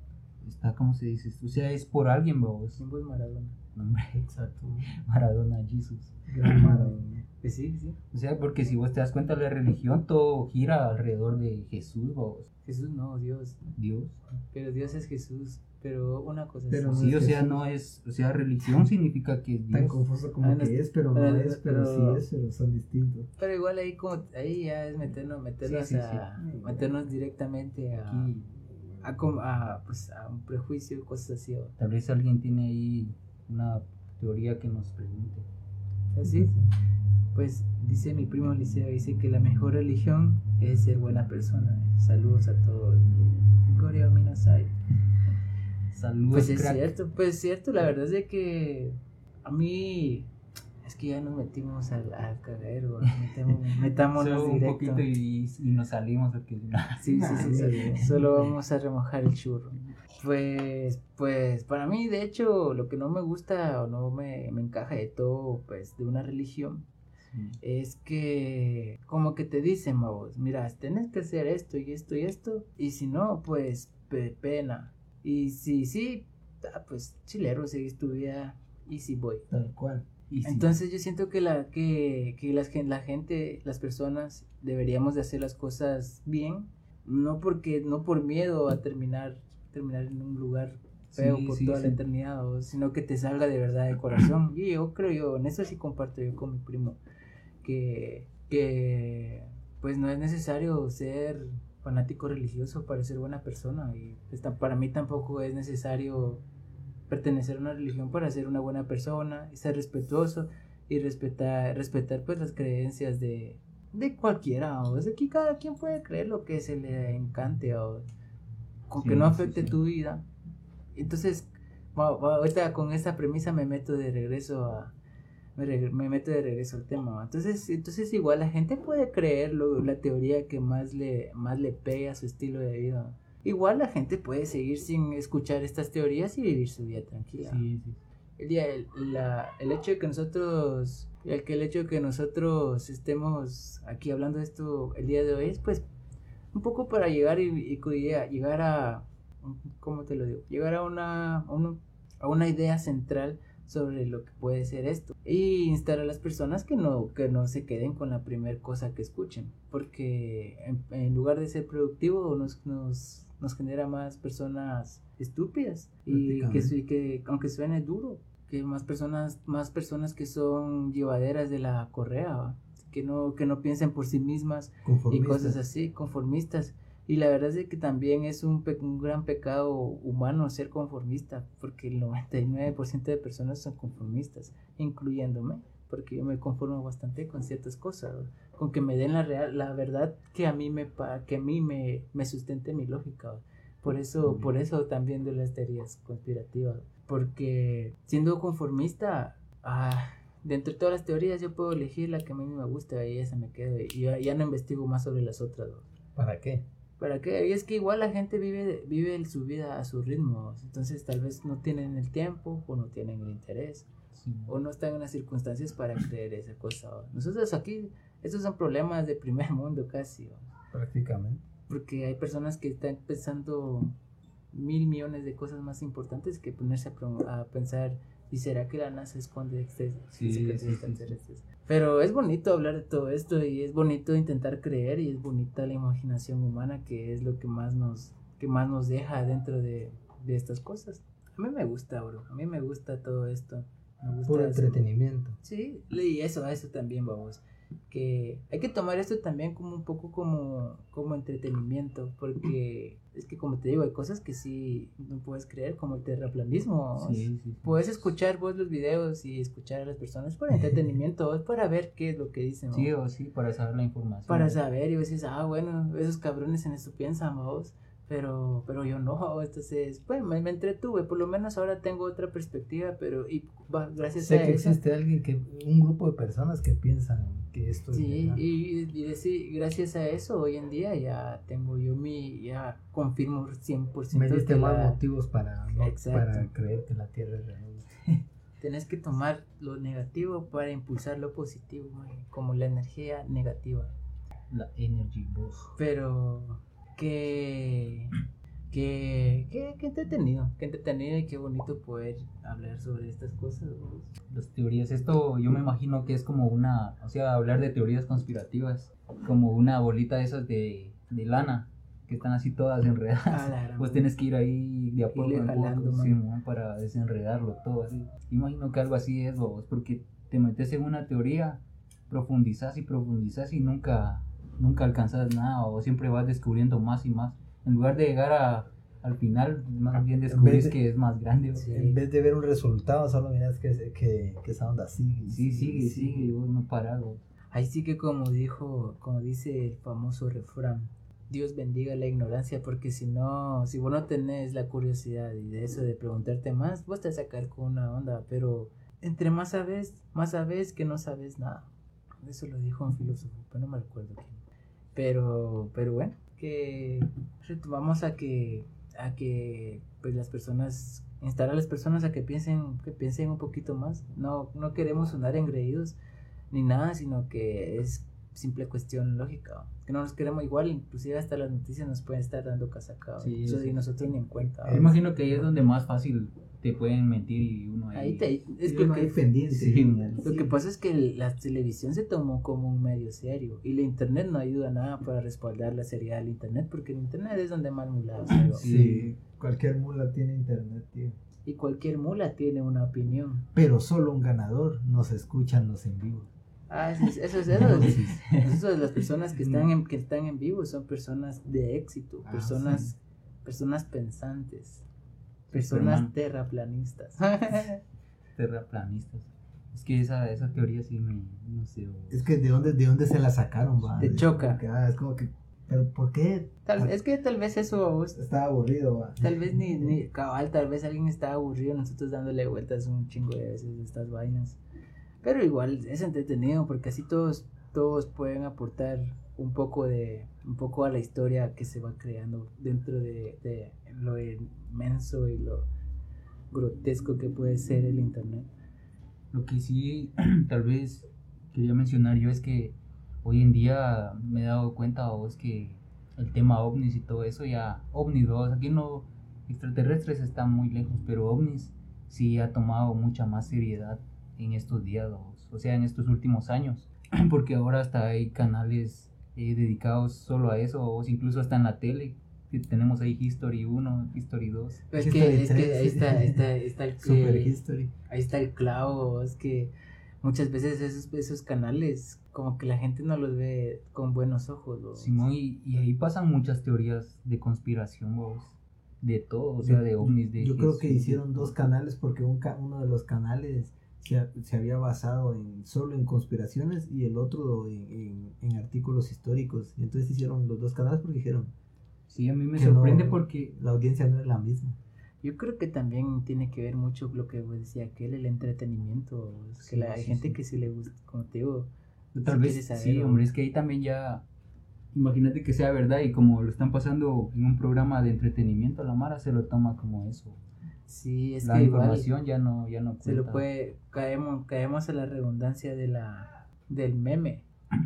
está, ¿cómo se dice? O sea, es por alguien, vos. Maradona. Hombre, Exacto. Maradona, Jesus. Gran Maradona. Pues sí, sí. O sea, porque si vos te das cuenta, la religión todo gira alrededor de Jesús, vos. Jesús no, Dios. Dios. Pero Dios es Jesús. Pero una cosa Pero es. no Sí, o sea, Jesús. no es, o sea, religión significa que es Tan Dios. confuso como Ah, no que es- pero no pero- es, pero pero- sí es, pero son distintos. Pero igual ahí como ahí ya es meternos, meternos Sí, sí, a sí. meternos directamente a, Aquí, a, com- a, pues, a un prejuicio cosas así. ¿o? tal vez alguien tiene ahí una teoría que nos pregunte. Así, pues dice mi primo Liceo, dice que la mejor religión es ser buena persona. Saludos a todos. Goreo Minasai. Saludos, Pues es crack. cierto, pues es cierto, la verdad es de que a mí es que ya nos metimos al, al cagadero, metámonos Solo un directo. poquito y, y nos salimos porque Sí, sí, sí, sí, Ay. solo vamos a remojar el churro. Pues, pues para mí, de hecho, lo que no me gusta o no me, me encaja de todo, pues, de una religión, es que como que te dicen, vos, mira, tenés que hacer esto y esto y esto, y si no, pues, pe- pena. Y si sí, ah, pues, chilero, seguís tu vida y si voy. Tal cual. Entonces yo siento que la que, que las, la gente, las personas deberíamos de hacer las cosas bien, no porque no por miedo a terminar terminar en un lugar feo Sí, por sí, toda sí. la eternidad, o- sino que te salga de verdad de corazón. Y yo creo yo, en eso sí comparto yo con mi primo que que pues no es necesario ser fanático religioso para ser buena persona y pues, para mí tampoco es necesario pertenecer a una religión para ser una buena persona y ser respetuoso y respetar respetar pues las creencias de de cualquiera o es aquí cada quien puede creer lo que se le encante o con que no afecte tu vida. Entonces ahorita con esta premisa me meto de regreso a me, me meto de regreso al tema entonces entonces igual la gente puede creer lo- la teoría que más le más le pega a su estilo de vida igual la gente puede seguir sin escuchar estas teorías y vivir su vida tranquila. Sí, sí. el día el, la- el hecho de que nosotros el que el hecho de que nosotros estemos aquí hablando de esto el día de hoy es pues un poco para llegar y, y llegar a cómo te lo digo llegar a una a, una- a una idea central sobre lo que puede ser esto. Y instar a las personas que no que no se queden con la primera cosa que escuchen porque en, en lugar de ser productivo nos, nos nos genera más personas estúpidas y que, aunque suene duro que más personas más personas que son llevaderas de la correa ¿va? Que no que no piensen por sí mismas y cosas así, conformistas. Y la verdad es que también es un, pe- un gran pecado humano ser conformista, porque el 99% de personas son conformistas, incluyéndome, porque yo me conformo bastante con ciertas cosas, con que me den la real, la verdad que a mí me pa- que a mí me, me sustente mi lógica. Por eso, por eso también de las teorías conspirativas, porque siendo conformista, ah, de entre todas las teorías yo puedo elegir la que a mí me gusta y esa me quedo y ya, ya no investigo más sobre las otras. ¿no? ¿Para qué? ¿Para qué? Y es que igual la gente vive, vive su vida a su ritmo, entonces tal vez no tienen el tiempo o no tienen el interés Sí. o no están en las circunstancias para creer esa cosa. ¿no? Nosotros aquí, estos son problemas de primer mundo casi. Prácticamente. porque hay personas que están pensando mil millones de cosas más importantes que ponerse a pensar ¿y será que la NASA esconde extra- Sí, sí, sí, extraterrestres? Pero es bonito hablar de todo esto y es bonito intentar creer y es bonita la imaginación humana que es lo que más nos, que más nos deja dentro de, de estas cosas. A mí me gusta, bro. A mí me gusta todo esto. Me gusta eso. entretenimiento. Sí, y eso, eso también vamos. Que hay que tomar esto también como un poco como, como entretenimiento, porque es que como te digo, hay cosas que sí no puedes creer, como el terraplanismo. Sí, sí, sí. Puedes escuchar vos los videos y escuchar a las personas por entretenimiento, es para ver qué es lo que dicen. Sí o sí, para saber la información. Para saber y vos dices, ah, bueno, esos cabrones en esto piensan, vos. Pero, pero yo no, entonces, pues me, me entretuve, por lo menos ahora tengo otra perspectiva, pero y gracias Sé a que eso. existe alguien que, un grupo de personas que piensan que esto Sí, es y, y decir, gracias a eso hoy en día ya tengo yo mi, ya confirmo 100% Me diste más la- motivos para, no- Exacto. para creer que la Tierra es redonda. tenés que tomar lo negativo para impulsar lo positivo, como la energía negativa. La Energy Boss. Pero que, Qué, qué, qué entretenido, qué entretenido y qué bonito poder hablar sobre estas cosas. Las teorías, esto yo me imagino que es como una, o sea, hablar de teorías conspirativas, como una bolita de esas de, de lana, que están así todas Ah, enredadas. gran- Pues tienes que ir ahí de a poco, jalando. Simón, para desenredarlo todo así. Imagino que algo así es, vos, porque te metes en una teoría, profundizas y profundizas y nunca, nunca alcanzas nada, o siempre vas descubriendo más y más. En lugar de llegar a, al final, más bien descubrís de- que es más grande. Sí. En vez de ver un resultado, solo miras que, que, que esa onda sigue. Sí, sigue, sigue, y vos no paras, vos. Ahí sí que como dijo, como dice el famoso refrán, Dios bendiga la ignorancia, porque si no, si vos no tenés la curiosidad y de eso de preguntarte más, vos te vas a sacar con una onda, pero entre más sabes, más sabes que no sabes nada. Eso lo dijo un filósofo, pero no me recuerdo quién. Pero, pero bueno, que vamos a que, a que pues las personas, instar a las personas a que piensen, que piensen un poquito más. No, no queremos sonar engreídos ni nada, sino que es simple cuestión lógica. Que no nos queremos igual, inclusive hasta las noticias nos pueden estar dando casaca. Sí, eso sí. nosotros ni en cuenta. Yo imagino que ahí es donde más fácil te pueden mentir y uno ahí. Ahí te, es que, que hay pendiente. Sí, lo que pasa es que la televisión se tomó como un medio serio y la internet no ayuda nada para respaldar la seriedad del internet porque el internet es donde más mulados. Sí, cualquier mula tiene internet, tío. y cualquier mula tiene una opinión. Pero solo un ganador nos escucha en los en vivo. Ah, eso es eso. Es, eso, es- eso es las personas que están en, que están en vivo son personas de éxito, Ah, personas, sí. personas pensantes, personas Superman. terraplanistas. terraplanistas. Es que esa, esa teoría sí me, no sé, o- Es que de dónde, de dónde se la sacaron, va. Te Es choca. como que, ah, es como que, pero ¿por qué? Tal, es que tal vez eso, vos, Estaba aburrido, va. tal vez ni, ni cabal, tal vez alguien está aburrido, nosotros dándole vueltas un chingo de veces estas vainas. Pero igual es entretenido porque así todos, todos pueden aportar un poco de, un poco a la historia que se va creando dentro de, de lo inmenso y lo grotesco que puede ser el internet. Lo que sí, tal vez quería mencionar yo es que hoy en día me he dado cuenta vos que el tema ovnis y todo eso ya, ovnis 2, aquí no, extraterrestres están muy lejos, pero ovnis sí ha tomado mucha más seriedad en estos días, o sea, en estos últimos años, porque ahora hasta hay canales eh, dedicados solo a eso, o incluso hasta en la tele, tenemos ahí History 1, History 2. Pero es History que, es que ahí está, está, está el, Super History. ahí está el clavo, es que muchas veces esos, esos canales como que la gente no los ve con buenos ojos. ¿no? Simón, y, y ahí pasan muchas teorías de conspiración, vos, de todo, o sea, de ovnis, de Yo creo que hicieron dos canales porque un ca- uno de los canales se, se había basado en solo en conspiraciones y el otro en, en- en artículos históricos. Y entonces hicieron los dos canales porque dijeron, Sí, a mí me sorprende no- porque, la audiencia no es la misma. Yo creo que también tiene que ver mucho lo que decía aquel, el entretenimiento. Es que Sí, la, hay sí, gente sí. que sí le gusta, como te digo, tal vez, saber, sí, o- hombre, es que ahí también ya, imagínate que sea verdad y como lo están pasando en un programa de entretenimiento, la Mara se lo toma como eso. sí, es la que igual información ya no, ya no se lo puede, caemos, caemos a la redundancia de la, del meme.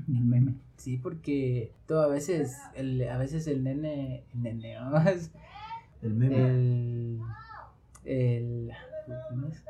El meme. Sí, porque todo a veces, el, a veces el nene, el nene, El meme. el, el, ¿cómo es?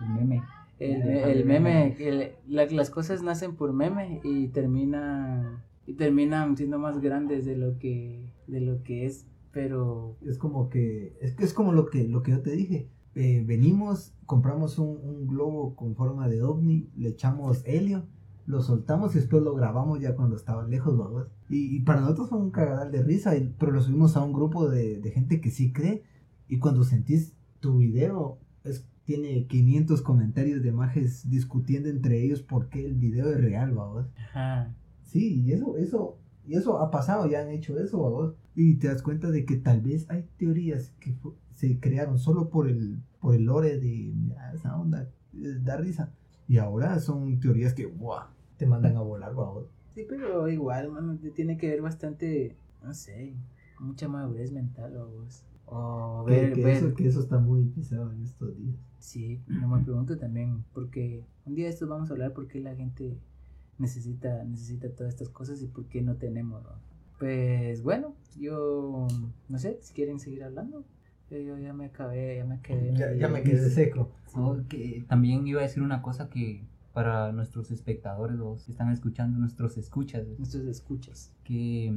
El meme. el el meme, el- la- las cosas nacen por meme y terminan y terminan siendo más grandes de lo que de lo que es, pero Es como que, es que es como lo que, lo que yo te dije. Eh, venimos, compramos un, un globo con forma de ovni, le echamos helio, lo soltamos y después lo grabamos ya cuando estaba lejos, ¿verdad? Y, y para nosotros fue un cagadal de risa, y- pero lo subimos a un grupo de, de gente que sí cree. Y cuando sentís tu video, es, tiene 500 comentarios de majes discutiendo entre ellos por qué el video es real, ¿verdad? ajá, Sí, y eso, eso, y eso ha pasado, ya han hecho eso, vos. Y te das cuenta de que tal vez hay teorías que se crearon solo por el, por el lore de, mira, esa onda, eh, da risa. Y ahora son teorías que, ¡buah! Te mandan a volar, vos. sí, pero igual, mano, tiene que ver bastante, no sé, mucha madurez mental o vos. O Que, ver, que ver- eso, que eso está muy pisado en estos días. Sí, no me pregunto también, porque un día de estos vamos a hablar por qué la gente necesita, necesita todas estas cosas y por qué no tenemos, ¿no? Pues bueno, yo no sé si quieren seguir hablando. Yo, yo ya me acabé, ya me quedé. Ya, ya me quedé seco. No, que también iba a decir una cosa que para nuestros espectadores, los que están escuchando, nuestros escuchas, Nuestros escuchas. que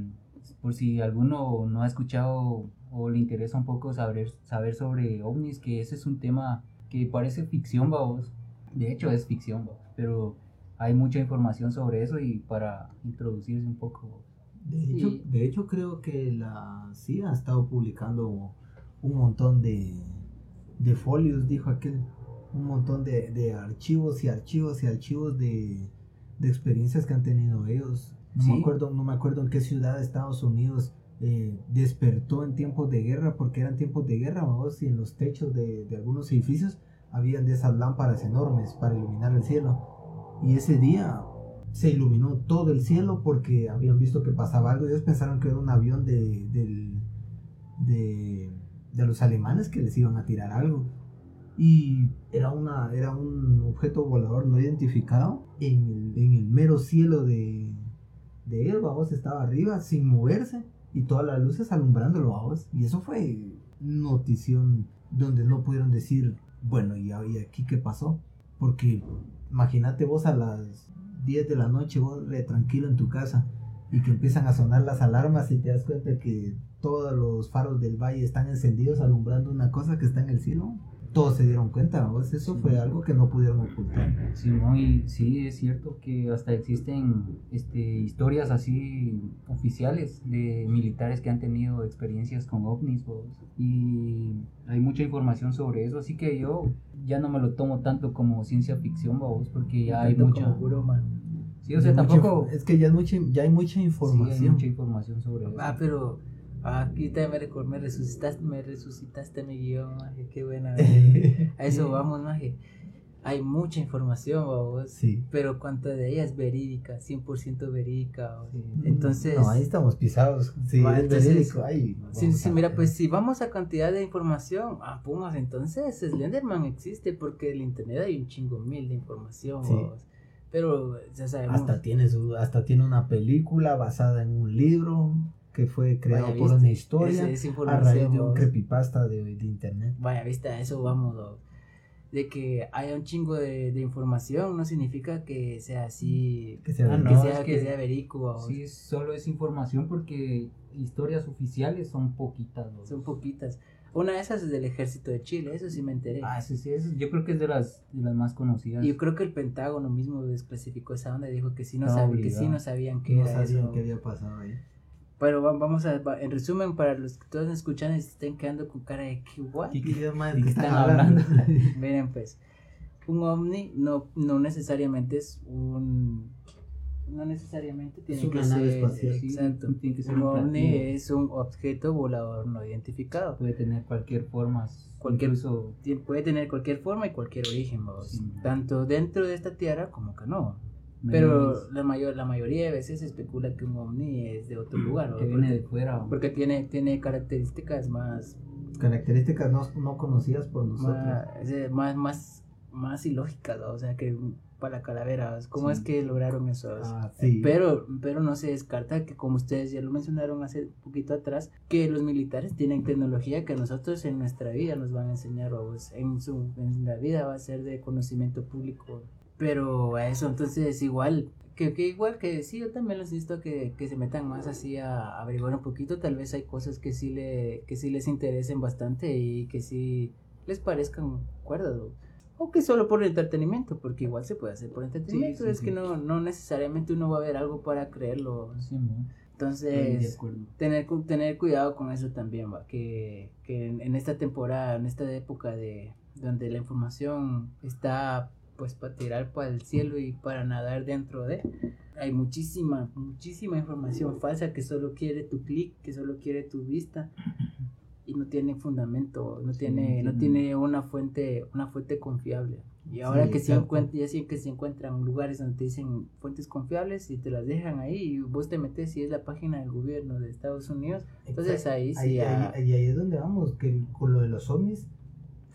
por si alguno no ha escuchado o le interesa un poco saber, saber sobre ovnis, que ese es un tema que parece ficción, vamos. De hecho es ficción, vamos, pero hay mucha información sobre eso y para introducirse un poco. De hecho, Sí. de hecho, creo que la CIA ha estado publicando un montón de, de folios, dijo aquel, un montón de, de archivos y archivos y archivos de, de experiencias que han tenido ellos. No, Sí. me acuerdo, no me acuerdo en qué ciudad de Estados Unidos eh, despertó en tiempos de guerra, porque eran tiempos de guerra, vamos, y en los techos de, de algunos edificios habían de esas lámparas enormes para iluminar el cielo. Y ese día se iluminó todo el cielo porque habían visto que pasaba algo. Ellos pensaron que era un avión de, del- de, de los alemanes que les iban a tirar algo. Y era, una, era un objeto volador no identificado en el, en el mero cielo de, de él, vamos, estaba arriba sin moverse y todas las luces alumbrándolo, vamos. Y eso fue notición donde no pudieron decir, bueno, ¿y, y aquí qué pasó? Porque imagínate vos a las 10 de la noche, vos tranquilo en tu casa y que empiezan a sonar las alarmas y te das cuenta que todos los faros del valle están encendidos alumbrando una cosa que está en el cielo. Todos se dieron cuenta, vos. Eso Sí. fue algo que no pudieron ocultar. Sí, ¿no? y sí, es cierto que hasta existen este, historias así oficiales de militares que han tenido experiencias con ovnis vos, y hay mucha información sobre eso, así que yo ya no me lo tomo tanto como ciencia ficción, vos, porque ya hay mucha... como broma. Sí, o sea, tampoco... es que ya, es mucha, ya hay mucha Sí, hay información. mucha información sobre eso. Ah, pero aquí te me, me resucitaste, me resucitaste mi guion, maje, qué buena. maje. A eso vamos, maje. Hay mucha información, vos. sí. Pero cuánta de ella es verídica, 100% verídica. Sí. Entonces, No, ahí estamos pisados. Sí, Va, es entonces, verídico. Ahí Sí, sí, a mira, pues si vamos a cantidad de información, ah, pumas, entonces Slenderman existe porque el internet hay un chingo mil de información, Sí. vos. pero ya sabemos. Hasta tiene, su, hasta tiene una película basada en un libro que fue creado Vaya, por una historia Esa es a raíz de un creepypasta de, de internet. Vaya, viste, a eso vamos, vos. de que haya un chingo de, de información no significa que sea así, Que sea Ah, que, no, sea, es que que- sea verídico, vos. Sí, solo es información porque historias oficiales son poquitas. ¿no? son poquitas. Una de esas es del ejército de Chile, eso sí me enteré. Ah, sí, sí, eso yo creo que es de las, de las más conocidas. Y yo creo que el Pentágono mismo desclasificó esa onda y dijo que sí no, Estaba sabía, que sí no sabían qué No era sabían eso. qué había pasado ahí. Pero va- vamos a, en resumen, para los que todos escuchan y se estén quedando con cara de que, what? ¿Qué ¿De qué están hablando? Miren, pues, un ovni no, no necesariamente es un. No necesariamente tiene Es que ser. espacial. Exacto. Tiene que ser Un un ovni es un objeto volador no identificado. Puede tener cualquier forma. Cualquier- Incluso, Puede tener cualquier forma y cualquier origen. Sí. tanto dentro de esta tierra como que no. Pero la, mayor, la mayoría de veces se especula que un ovni es de otro lugar, que viene de fuera. porque tiene, tiene características más, Características no, no conocidas por nosotros. más, eh, más, más, más ilógicas, ¿no? o sea, que para la calavera, ¿cómo Sí. es que lograron eso? Ah, sí. Pero, pero no se descarta que, como ustedes ya lo mencionaron hace poquito atrás, que los militares tienen tecnología que nosotros en nuestra vida nos van a enseñar, o en, su, en la vida va a ser de conocimiento público. Pero a eso, entonces, igual, que, que igual que sí, yo también los insto a que, que se metan más así a, averiguar un poquito. Tal vez hay cosas que sí, le, que sí les interesen bastante y que sí les parezcan cuerdas. O, que solo por entretenimiento, porque igual se puede hacer por entretenimiento. sí, es sí. que no, no necesariamente uno va a ver algo para creerlo. Entonces, tener, tener cuidado con eso también, va. Que, que en, en esta temporada, en esta época de donde la información está pues para tirar para el cielo y para nadar dentro de, hay muchísima, muchísima información falsa que solo quiere tu clic, que solo quiere tu vista y no tiene fundamento, no Sí, tiene, no tiene- una fuente, una fuente confiable. Y ahora Sí, que se exacto. encuentran, ya sí que se encuentran lugares donde te dicen fuentes confiables y te las dejan ahí y vos te metes y es la página del gobierno de Estados Unidos, entonces ahí sí ahí, ahí- ahí es donde vamos, que con lo de los ovnis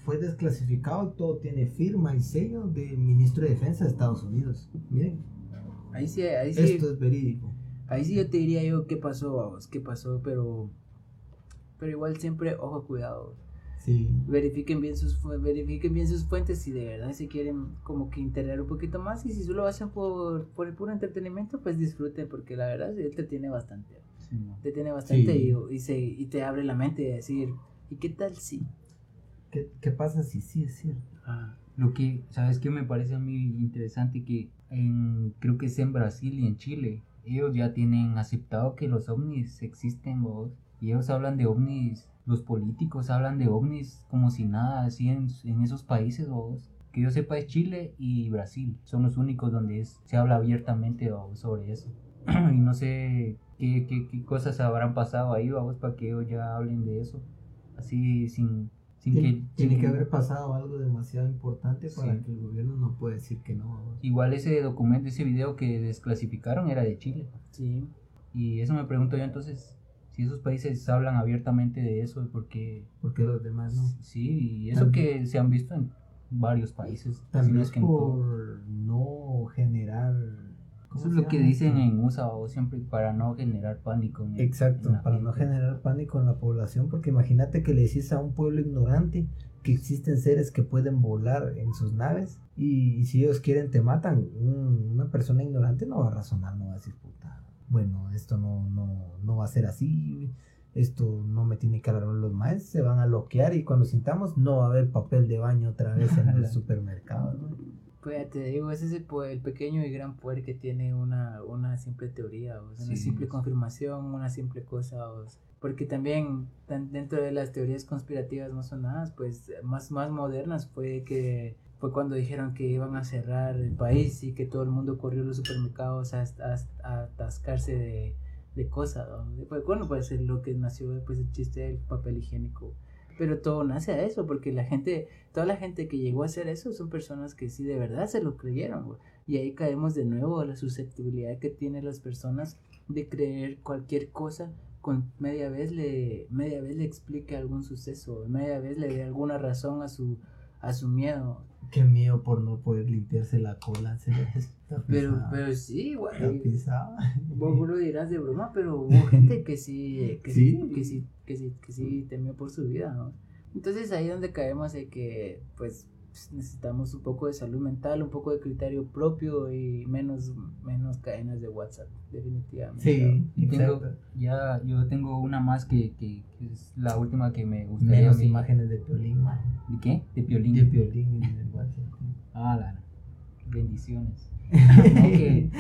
fue desclasificado y todo tiene firma y sello del ministro de Defensa de Estados Unidos. Miren, ahí sí, ahí sí, esto es verídico. ahí sí yo te diría yo qué pasó, vamos, qué pasó, pero pero igual siempre ojo cuidado. Sí. Verifiquen bien sus verifiquen bien sus fuentes si de verdad se quieren como que integrar un poquito más y si solo lo hacen por, por el puro entretenimiento, pues disfruten porque la verdad él te tiene bastante. Sí, no. Te tiene bastante Sí. y, y, se, y te abre la mente de decir, ¿y qué tal si? ¿Qué, qué pasa si sí es cierto? Ah, Lo que, ¿sabes qué me parece a mí interesante? Que en, creo que es en Brasil y en Chile, ellos ya tienen aceptado que los ovnis existen, vos. Y ellos hablan de ovnis, los políticos hablan de ovnis como si nada, así en, en esos países, vos. Que yo sepa es Chile y Brasil, son los únicos donde es- se habla abiertamente vos, sobre eso. y no sé qué, qué, qué cosas habrán pasado ahí, vamos, para que ellos ya hablen de eso. Así sin, sin Tiene, que... tiene sin- que haber pasado algo demasiado importante para Sí. que el gobierno no pueda decir que no. Igual ese documento, ese video que desclasificaron era de Chile. sí. Y eso me pregunto yo entonces, si esos países hablan abiertamente de eso, porque Porque los demás no. sí, y eso que se han visto en varios países. Vez es que por no generar. ¿Cómo Eso es lo que dicen en USA o siempre para no generar pánico. en- Exacto, en la para no generar pánico en la población, porque imagínate que le decís a un pueblo ignorante que existen seres que pueden volar en sus naves y, si ellos quieren te matan. Un- una persona ignorante no va a razonar, no va a decir, puta, bueno, esto no, no, no va a ser así, esto no me tiene que agarrar los maestros, se van a bloquear y cuando sintamos no va a haber papel de baño otra vez en el supermercado. ¿no? Pues te digo, ese es el, po- el pequeño y gran poder que tiene una, una simple teoría, o sea, una Sí, simple sí. confirmación, una simple cosa. o sea, porque también tan- dentro de las teorías conspirativas más sonadas, pues más, más modernas, fue que fue cuando dijeron que iban a cerrar el país y que todo el mundo corrió a los supermercados a, a- a atascarse de, de cosas. ¿no? Pues, bueno, pues lo que nació pues, el chiste del papel higiénico. Pero todo nace a eso, porque la gente, toda la gente que llegó a hacer eso son personas que sí de verdad se lo creyeron. Y ahí caemos de nuevo a la susceptibilidad que tienen las personas de creer cualquier cosa con media vez le media vez le explique algún suceso, media vez le dé alguna razón a su a su miedo. Qué miedo por no poder limpiarse la cola. se Pero pisada, pero sí, güey. Vos lo dirás de broma, pero hubo gente que sí, que sí, Sí. que sí, que sí, que sí temió por su vida, ¿no? Entonces ahí donde caemos de que, pues, pues, necesitamos un poco de salud mental, un poco de criterio propio y menos, menos cadenas de WhatsApp, definitivamente. Sí, Y tengo, ya, yo tengo una más que, que, que es la última que me gustaría. Menos mí. imágenes de Piolín, man. ¿De qué? De Piolín. De Piolín en el WhatsApp. Ah, la bendiciones. que-.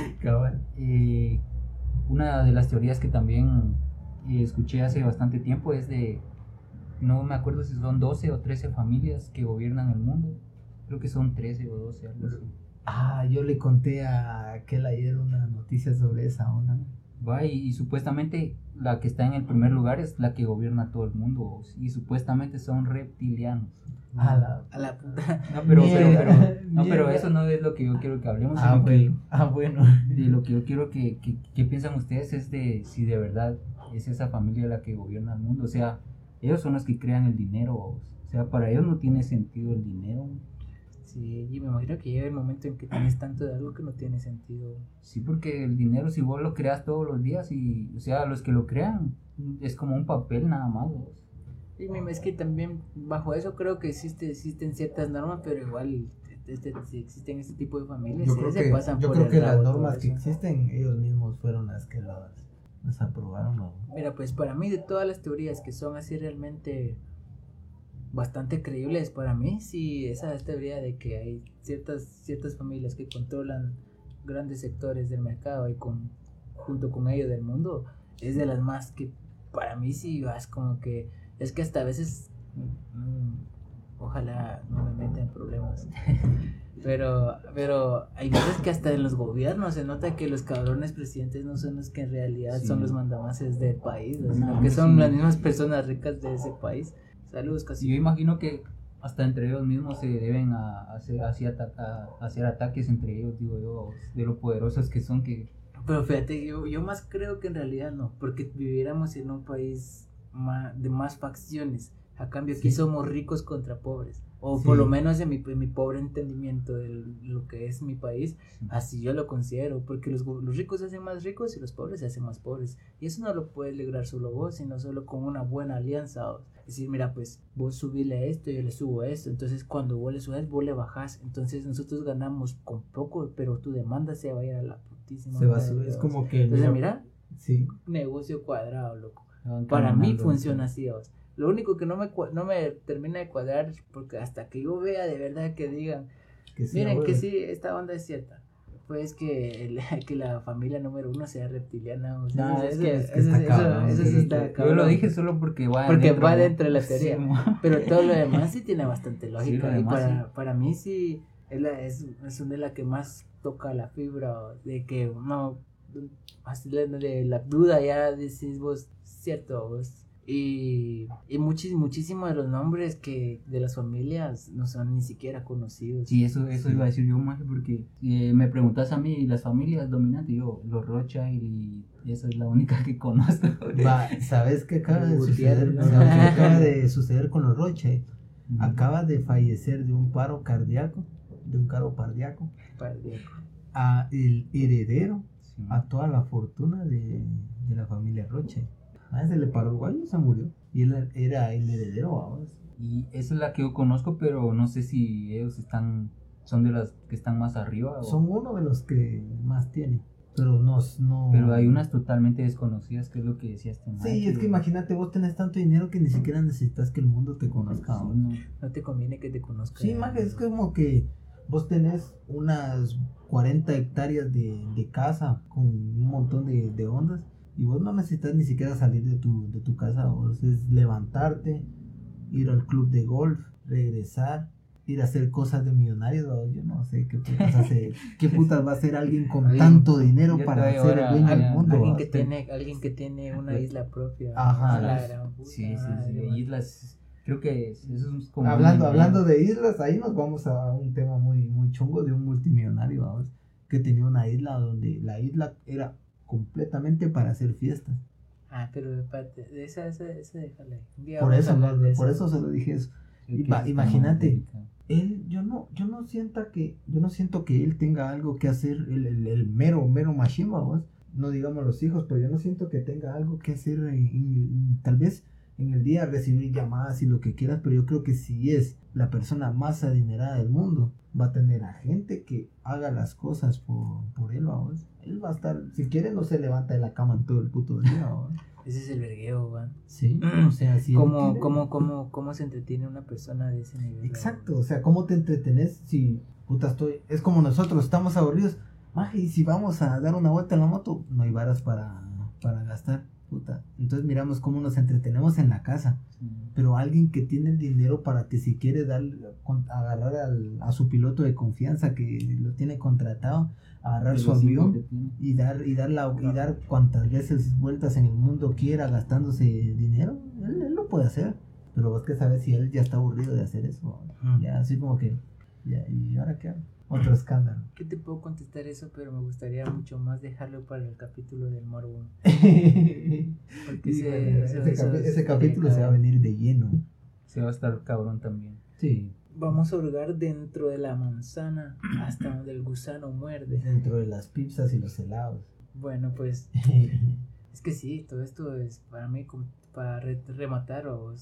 Eh, una de las teorías que también eh, escuché hace bastante tiempo es de, no me acuerdo si son 12 o 13 familias que gobiernan el mundo. Creo que son 13 o 12, algo así. Ah, yo le conté a aquel ayer una noticia sobre esa onda. ¿no? Va, y, y supuestamente la que está en el primer lugar es la que gobierna todo el mundo. Y supuestamente son reptilianos. A la- A la puta. No, pero, pero, Mierda, pero- no, pero mierda. eso no es lo que yo quiero que hablemos. Ah, bueno. Ah, bueno. de lo que yo quiero que, que, que piensan ustedes es de si de verdad es esa familia la que gobierna el mundo. O sea, ellos son los que crean el dinero. O sea, para ellos no tiene sentido el dinero. Sí, y me imagino que llega el momento en que tienes tanto de algo que no tiene sentido. Sí, porque el dinero si vos lo creas todos los días y, o sea, los que lo crean es como un papel nada más. vos. Y es que también bajo eso creo que existe, existen ciertas normas, pero igual este, si existen este tipo de familias, Yo creo se que, pasan yo por creo el que las normas que existen, ellos mismos fueron las que las, las aprobaron. ¿no? Mira, pues para mí de todas las teorías que son así realmente bastante creíbles para mí, sí, esa teoría de que hay ciertas ciertas familias que controlan grandes sectores del mercado y con junto con ello del mundo es de las más que para mí sí vas como que es que hasta a veces mm, ojalá no me meta en problemas pero pero hay veces que hasta en los gobiernos se nota que los cabrones presidentes no son los que en realidad Sí. son los mandamases del país o sino No, que son sí. las mismas personas ricas de ese país saludos casi yo imagino que hasta entre ellos mismos se deben a, a hacer, ataca- hacer ataques entre ellos, digo yo, de lo poderosos que son que... Pero fíjate, yo, yo más creo que en realidad no, porque viviéramos en un país ma- de más facciones A cambio, aquí Sí. somos ricos contra pobres. O Sí. por lo menos en mi, en mi pobre entendimiento de lo que es mi país, Sí. así yo lo considero. Porque los, los ricos se hacen más ricos y los pobres se hacen más pobres. Y eso no lo puedes lograr solo vos, sino solo con una buena alianza. vos. Decir, mira, pues vos subile esto, yo le subo esto. Entonces, cuando vos le subes, vos le bajás. Entonces, nosotros ganamos con poco, pero tu demanda se va a ir a la putísima. Se va a subir, es como que... Entonces, mira, Sí, negocio cuadrado, loco. Para mí funciona así, vos. Lo único que no me, no me termina de cuadrar, porque hasta que yo vea de verdad que digan, que sí. miren que sí, esta onda es cierta. Pues que, el- que la familia número uno sea reptiliana. o sea, No, es que es que eso, está cabrón, eso sí, sí está yo- lo dije solo porque va Porque va ¿no? dentro de la teoría. Pero todo lo demás sí tiene bastante lógica. y para, para mí sí es, la, es, es una de las que más toca la fibra de que uno, así de la duda ya decís vos, cierto, vos. Y, y muchis- muchísimos de los nombres que de las familias no son ni siquiera conocidos. Sí, eso, eso Sí. iba a decir yo más porque eh, me preguntas a mí las familias dominantes, yo los Rothschild y esa es la única que conozco. Va, ¿sabes qué acaba de suceder? ¿no? ¿Sabes qué acaba de suceder con los Roche? Mm. Acaba de fallecer de un paro cardíaco, de un paro cardíaco, Cardíaco. a el heredero Sí. a toda la fortuna de, de la familia Roche. A ese le paró el guayo y se murió. Y él era el heredero ahora. Y esa es la que yo conozco, pero no sé si ellos están, son de las que están más arriba. o- Son uno de los que más tiene. Pero no, no. Pero hay unas totalmente desconocidas, que es lo que decía este Sí, es que imagínate, vos tenés tanto dinero que ni siquiera necesitas que el mundo te conozca. Sí, ¿no? te conviene que te conozcan. Sí, maje, es como que vos tenés unas 40 hectáreas de, de casa con un montón de, de ondas y vos no necesitas ni siquiera salir de tu, de tu casa, vos es levantarte, ir al club de golf, regresar, ir a hacer cosas de millonarios, yo no sé qué putas, hace, qué putas va a hacer alguien con Alguien- tanto dinero para ser el dueño del a- mundo. Alguien que, tiene, alguien que tiene una isla propia. Ajá. A la gran puta Sí, sí, sí. Islas, creo que es- eso es como. Hablando, hablando de islas, ahí nos vamos a un tema muy, muy chungo de un multimillonario, ¿vamos? que tenía una isla donde la isla era completamente para hacer fiestas. Ah, pero de esa, esa, esa déjale. Por eso, de por eso se lo dije eso. Iba- imagínate. Él, yo no, yo no sienta que, yo no siento que él tenga algo que hacer, el, el, el mero, mero machimba, ¿vos? no digamos los hijos, pero yo no siento que tenga algo que hacer, en- en- tal vez en el día recibir llamadas y lo que quieras, pero yo creo que si es la persona más adinerada del mundo, va a tener a gente que haga las cosas por, por él, vamos. Él va a estar, si quiere no se levanta de la cama en todo el puto día, ¿vamos? Ese es el vergueo, man. Sí, o sea, si ¿Cómo, cómo, cómo, ¿Cómo se entretiene una persona de ese nivel? Exacto, o sea, ¿cómo te entretenés si, puta, estoy, es como nosotros, estamos aburridos, maje, y si vamos a dar una vuelta en la moto, no hay varas para, para gastar, puta. Entonces miramos cómo nos entretenemos en la casa, Sí. pero alguien que tiene el dinero para que si quiere darle, con- agarrar al- a su piloto de confianza que lo tiene contratado, agarrar su Pero avión y dar y dar la y dar cuantas veces vueltas en el mundo quiera gastándose dinero él, él lo puede hacer pero vos que sabes si él ya está aburrido de hacer eso Mm. ya así como que ya y ahora qué hago? Otro escándalo ¿Qué te puedo contestar eso? Pero me gustaría mucho más dejarlo para el capítulo del morbo. Porque Sí, ese, ese, eso capi- es ese capítulo se va a venir de lleno Se va a estar cabrón también. sí Vamos a hurgar dentro de la manzana hasta donde el gusano muerde. dentro de las pizzas y los helados Bueno, pues es que sí, todo esto es para mí como para re- rematar o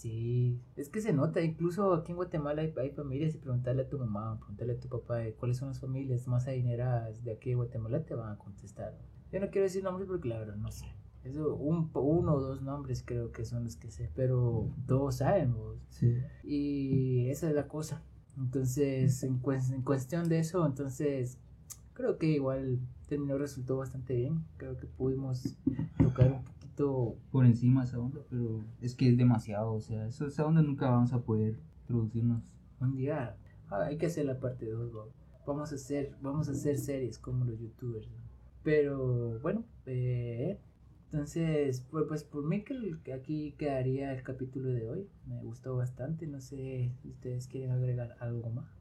sí, es que se nota, incluso aquí en Guatemala hay, hay familias y preguntarle a tu mamá, preguntarle a tu papá cuáles son las familias más adineradas de aquí de Guatemala te van a contestar. Yo no quiero decir nombres porque la verdad no sé. Eso, un, uno o dos nombres creo que son los que sé, pero todos saben vos. sí Y esa es la cosa. Entonces, en, cues- en cuestión de eso, entonces, creo que igual terminó, resultó bastante bien. Creo que pudimos tocar un poquito. Por encima esa onda, pero es que es demasiado. O sea, eso, esa onda nunca vamos a poder introducirnos. Un día, hay que hacer la parte 2, Vamos a hacer, vamos a hacer series como los youtubers. Pero bueno, eh, entonces, pues, pues por mí que aquí quedaría el capítulo de hoy. Me gustó bastante. No sé si ustedes quieren agregar algo más.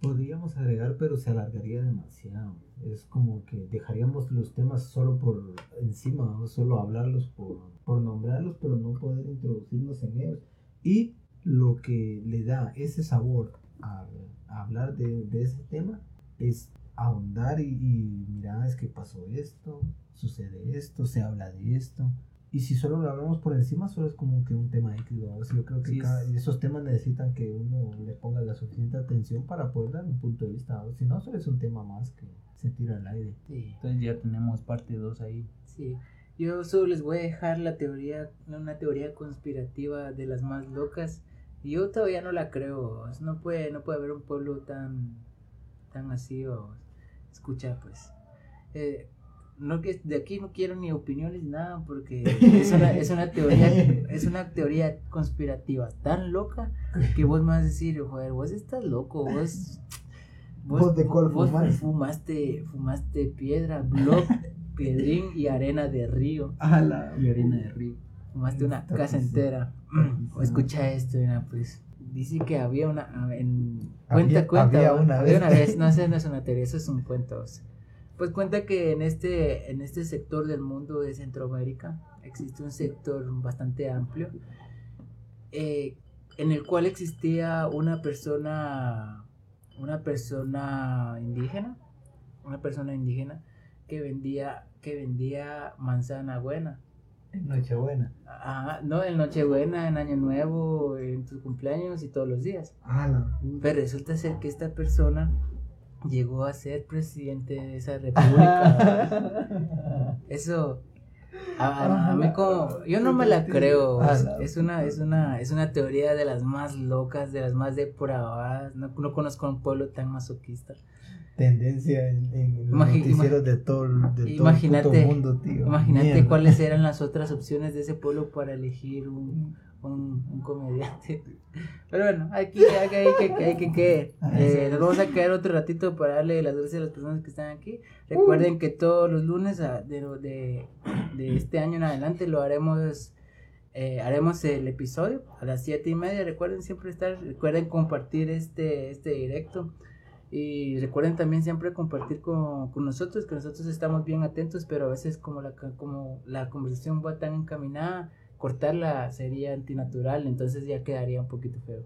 Podríamos agregar, pero se alargaría demasiado. Es como que dejaríamos los temas solo por encima, solo hablarlos por, por nombrarlos, pero no poder introducirnos en ellos. Y lo que le da ese sabor a, a hablar de, de ese tema es ahondar y, y mira, es que pasó esto, sucede esto, se habla de esto. Y si solo lo hablamos por encima, solo es como que un tema X. ¿no? Yo creo que Sí, cada- es- esos temas necesitan que uno le ponga la suficiente atención para poder dar un punto de vista. ¿no? Si no, solo es un tema más que se tira al aire. Sí. Entonces ya tenemos parte 2 ahí. Sí, yo solo les voy a dejar la teoría, una teoría conspirativa de las más locas. Yo todavía no la creo. o sea, No puede, no puede haber un pueblo tan, tan así. O, escucha, pues. eh, no que de aquí no quiero ni opiniones ni nada porque es una, es una teoría es una teoría conspirativa tan loca que vos me vas a decir joder vos estás loco vos ¿Vos de cuál vos fumaste fumaste piedra block piedrín y arena de río ¡Hala! Y arena de río. fumaste una Está casa entera O escucha esto mira pues dice que había una en Había- cuenta cuenta había una había vez. una vez no sé no es una teoría eso es un cuento o sea. Pues cuenta que en este en este sector del mundo de Centroamérica existe un sector bastante amplio eh, en el cual existía una persona una persona indígena una persona indígena que vendía que vendía manzana buena Nochebuena. Ajá, no, en Nochebuena, en Año Nuevo, en tus cumpleaños y todos los días. ¡Hala! Pero resulta ser que esta persona llegó a ser presidente de esa república. Eso, a, a- mí como, yo no me la creo. Es, es una, es una, es una teoría de las más locas, de las más depravadas. No, no conozco a un pueblo tan masoquista. Tendencia en, en los noticieros de todo, todo el mundo, tío. Imagínate cuáles eran las otras opciones de ese pueblo para elegir un, un, un comediante. Pero bueno, aquí hay que, hay que, hay que, que, eh, nos vamos a quedar otro ratito para darle las gracias a las personas que están aquí. Recuerden que todos los lunes ah, de, de, de este año en adelante lo haremos. eh, haremos el episodio a las siete y media. Recuerden siempre estar, recuerden compartir este, este directo. Y recuerden también siempre compartir con, con nosotros, que nosotros estamos bien atentos, pero a veces como la, como la conversación va tan encaminada, cortarla sería antinatural, entonces ya quedaría un poquito feo.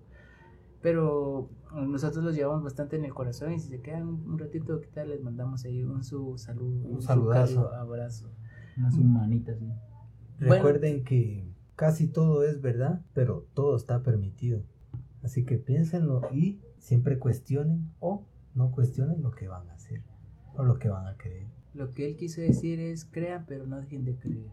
Pero nosotros los llevamos bastante en el corazón y si se quedan un, un ratito, ¿qué tal? Les mandamos ahí un su saludo, Un su saludazo. cálido abrazo. Unas humanitas, sí. Recuerden que casi todo es verdad, pero todo está permitido. Así que piénsenlo y siempre cuestionen o no cuestionen lo que van a hacer o lo que van a creer. Lo que él quiso decir es crean, pero no dejen de creer.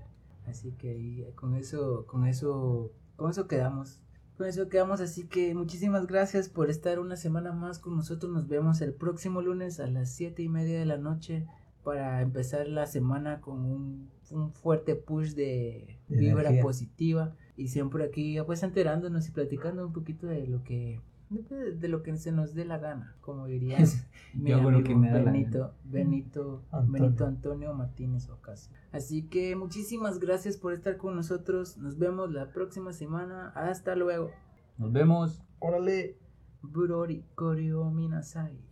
Así que ahí, con eso, con eso, con eso quedamos. Con eso quedamos, así que muchísimas gracias por estar una semana más con nosotros. Nos vemos el próximo lunes a las siete y media de la noche para empezar la semana con un, un fuerte push de De vibra energía. positiva y siempre aquí pues enterándonos y platicando un poquito de lo que de, de lo que se nos dé la gana, como diría mi amigo que me da la Benito, Benito, Antonio. Benito Antonio Martínez Ocasio. Así que muchísimas gracias por estar con nosotros. Nos vemos la próxima semana. Hasta luego. Nos vemos. Órale. Burori Koryo Minasai.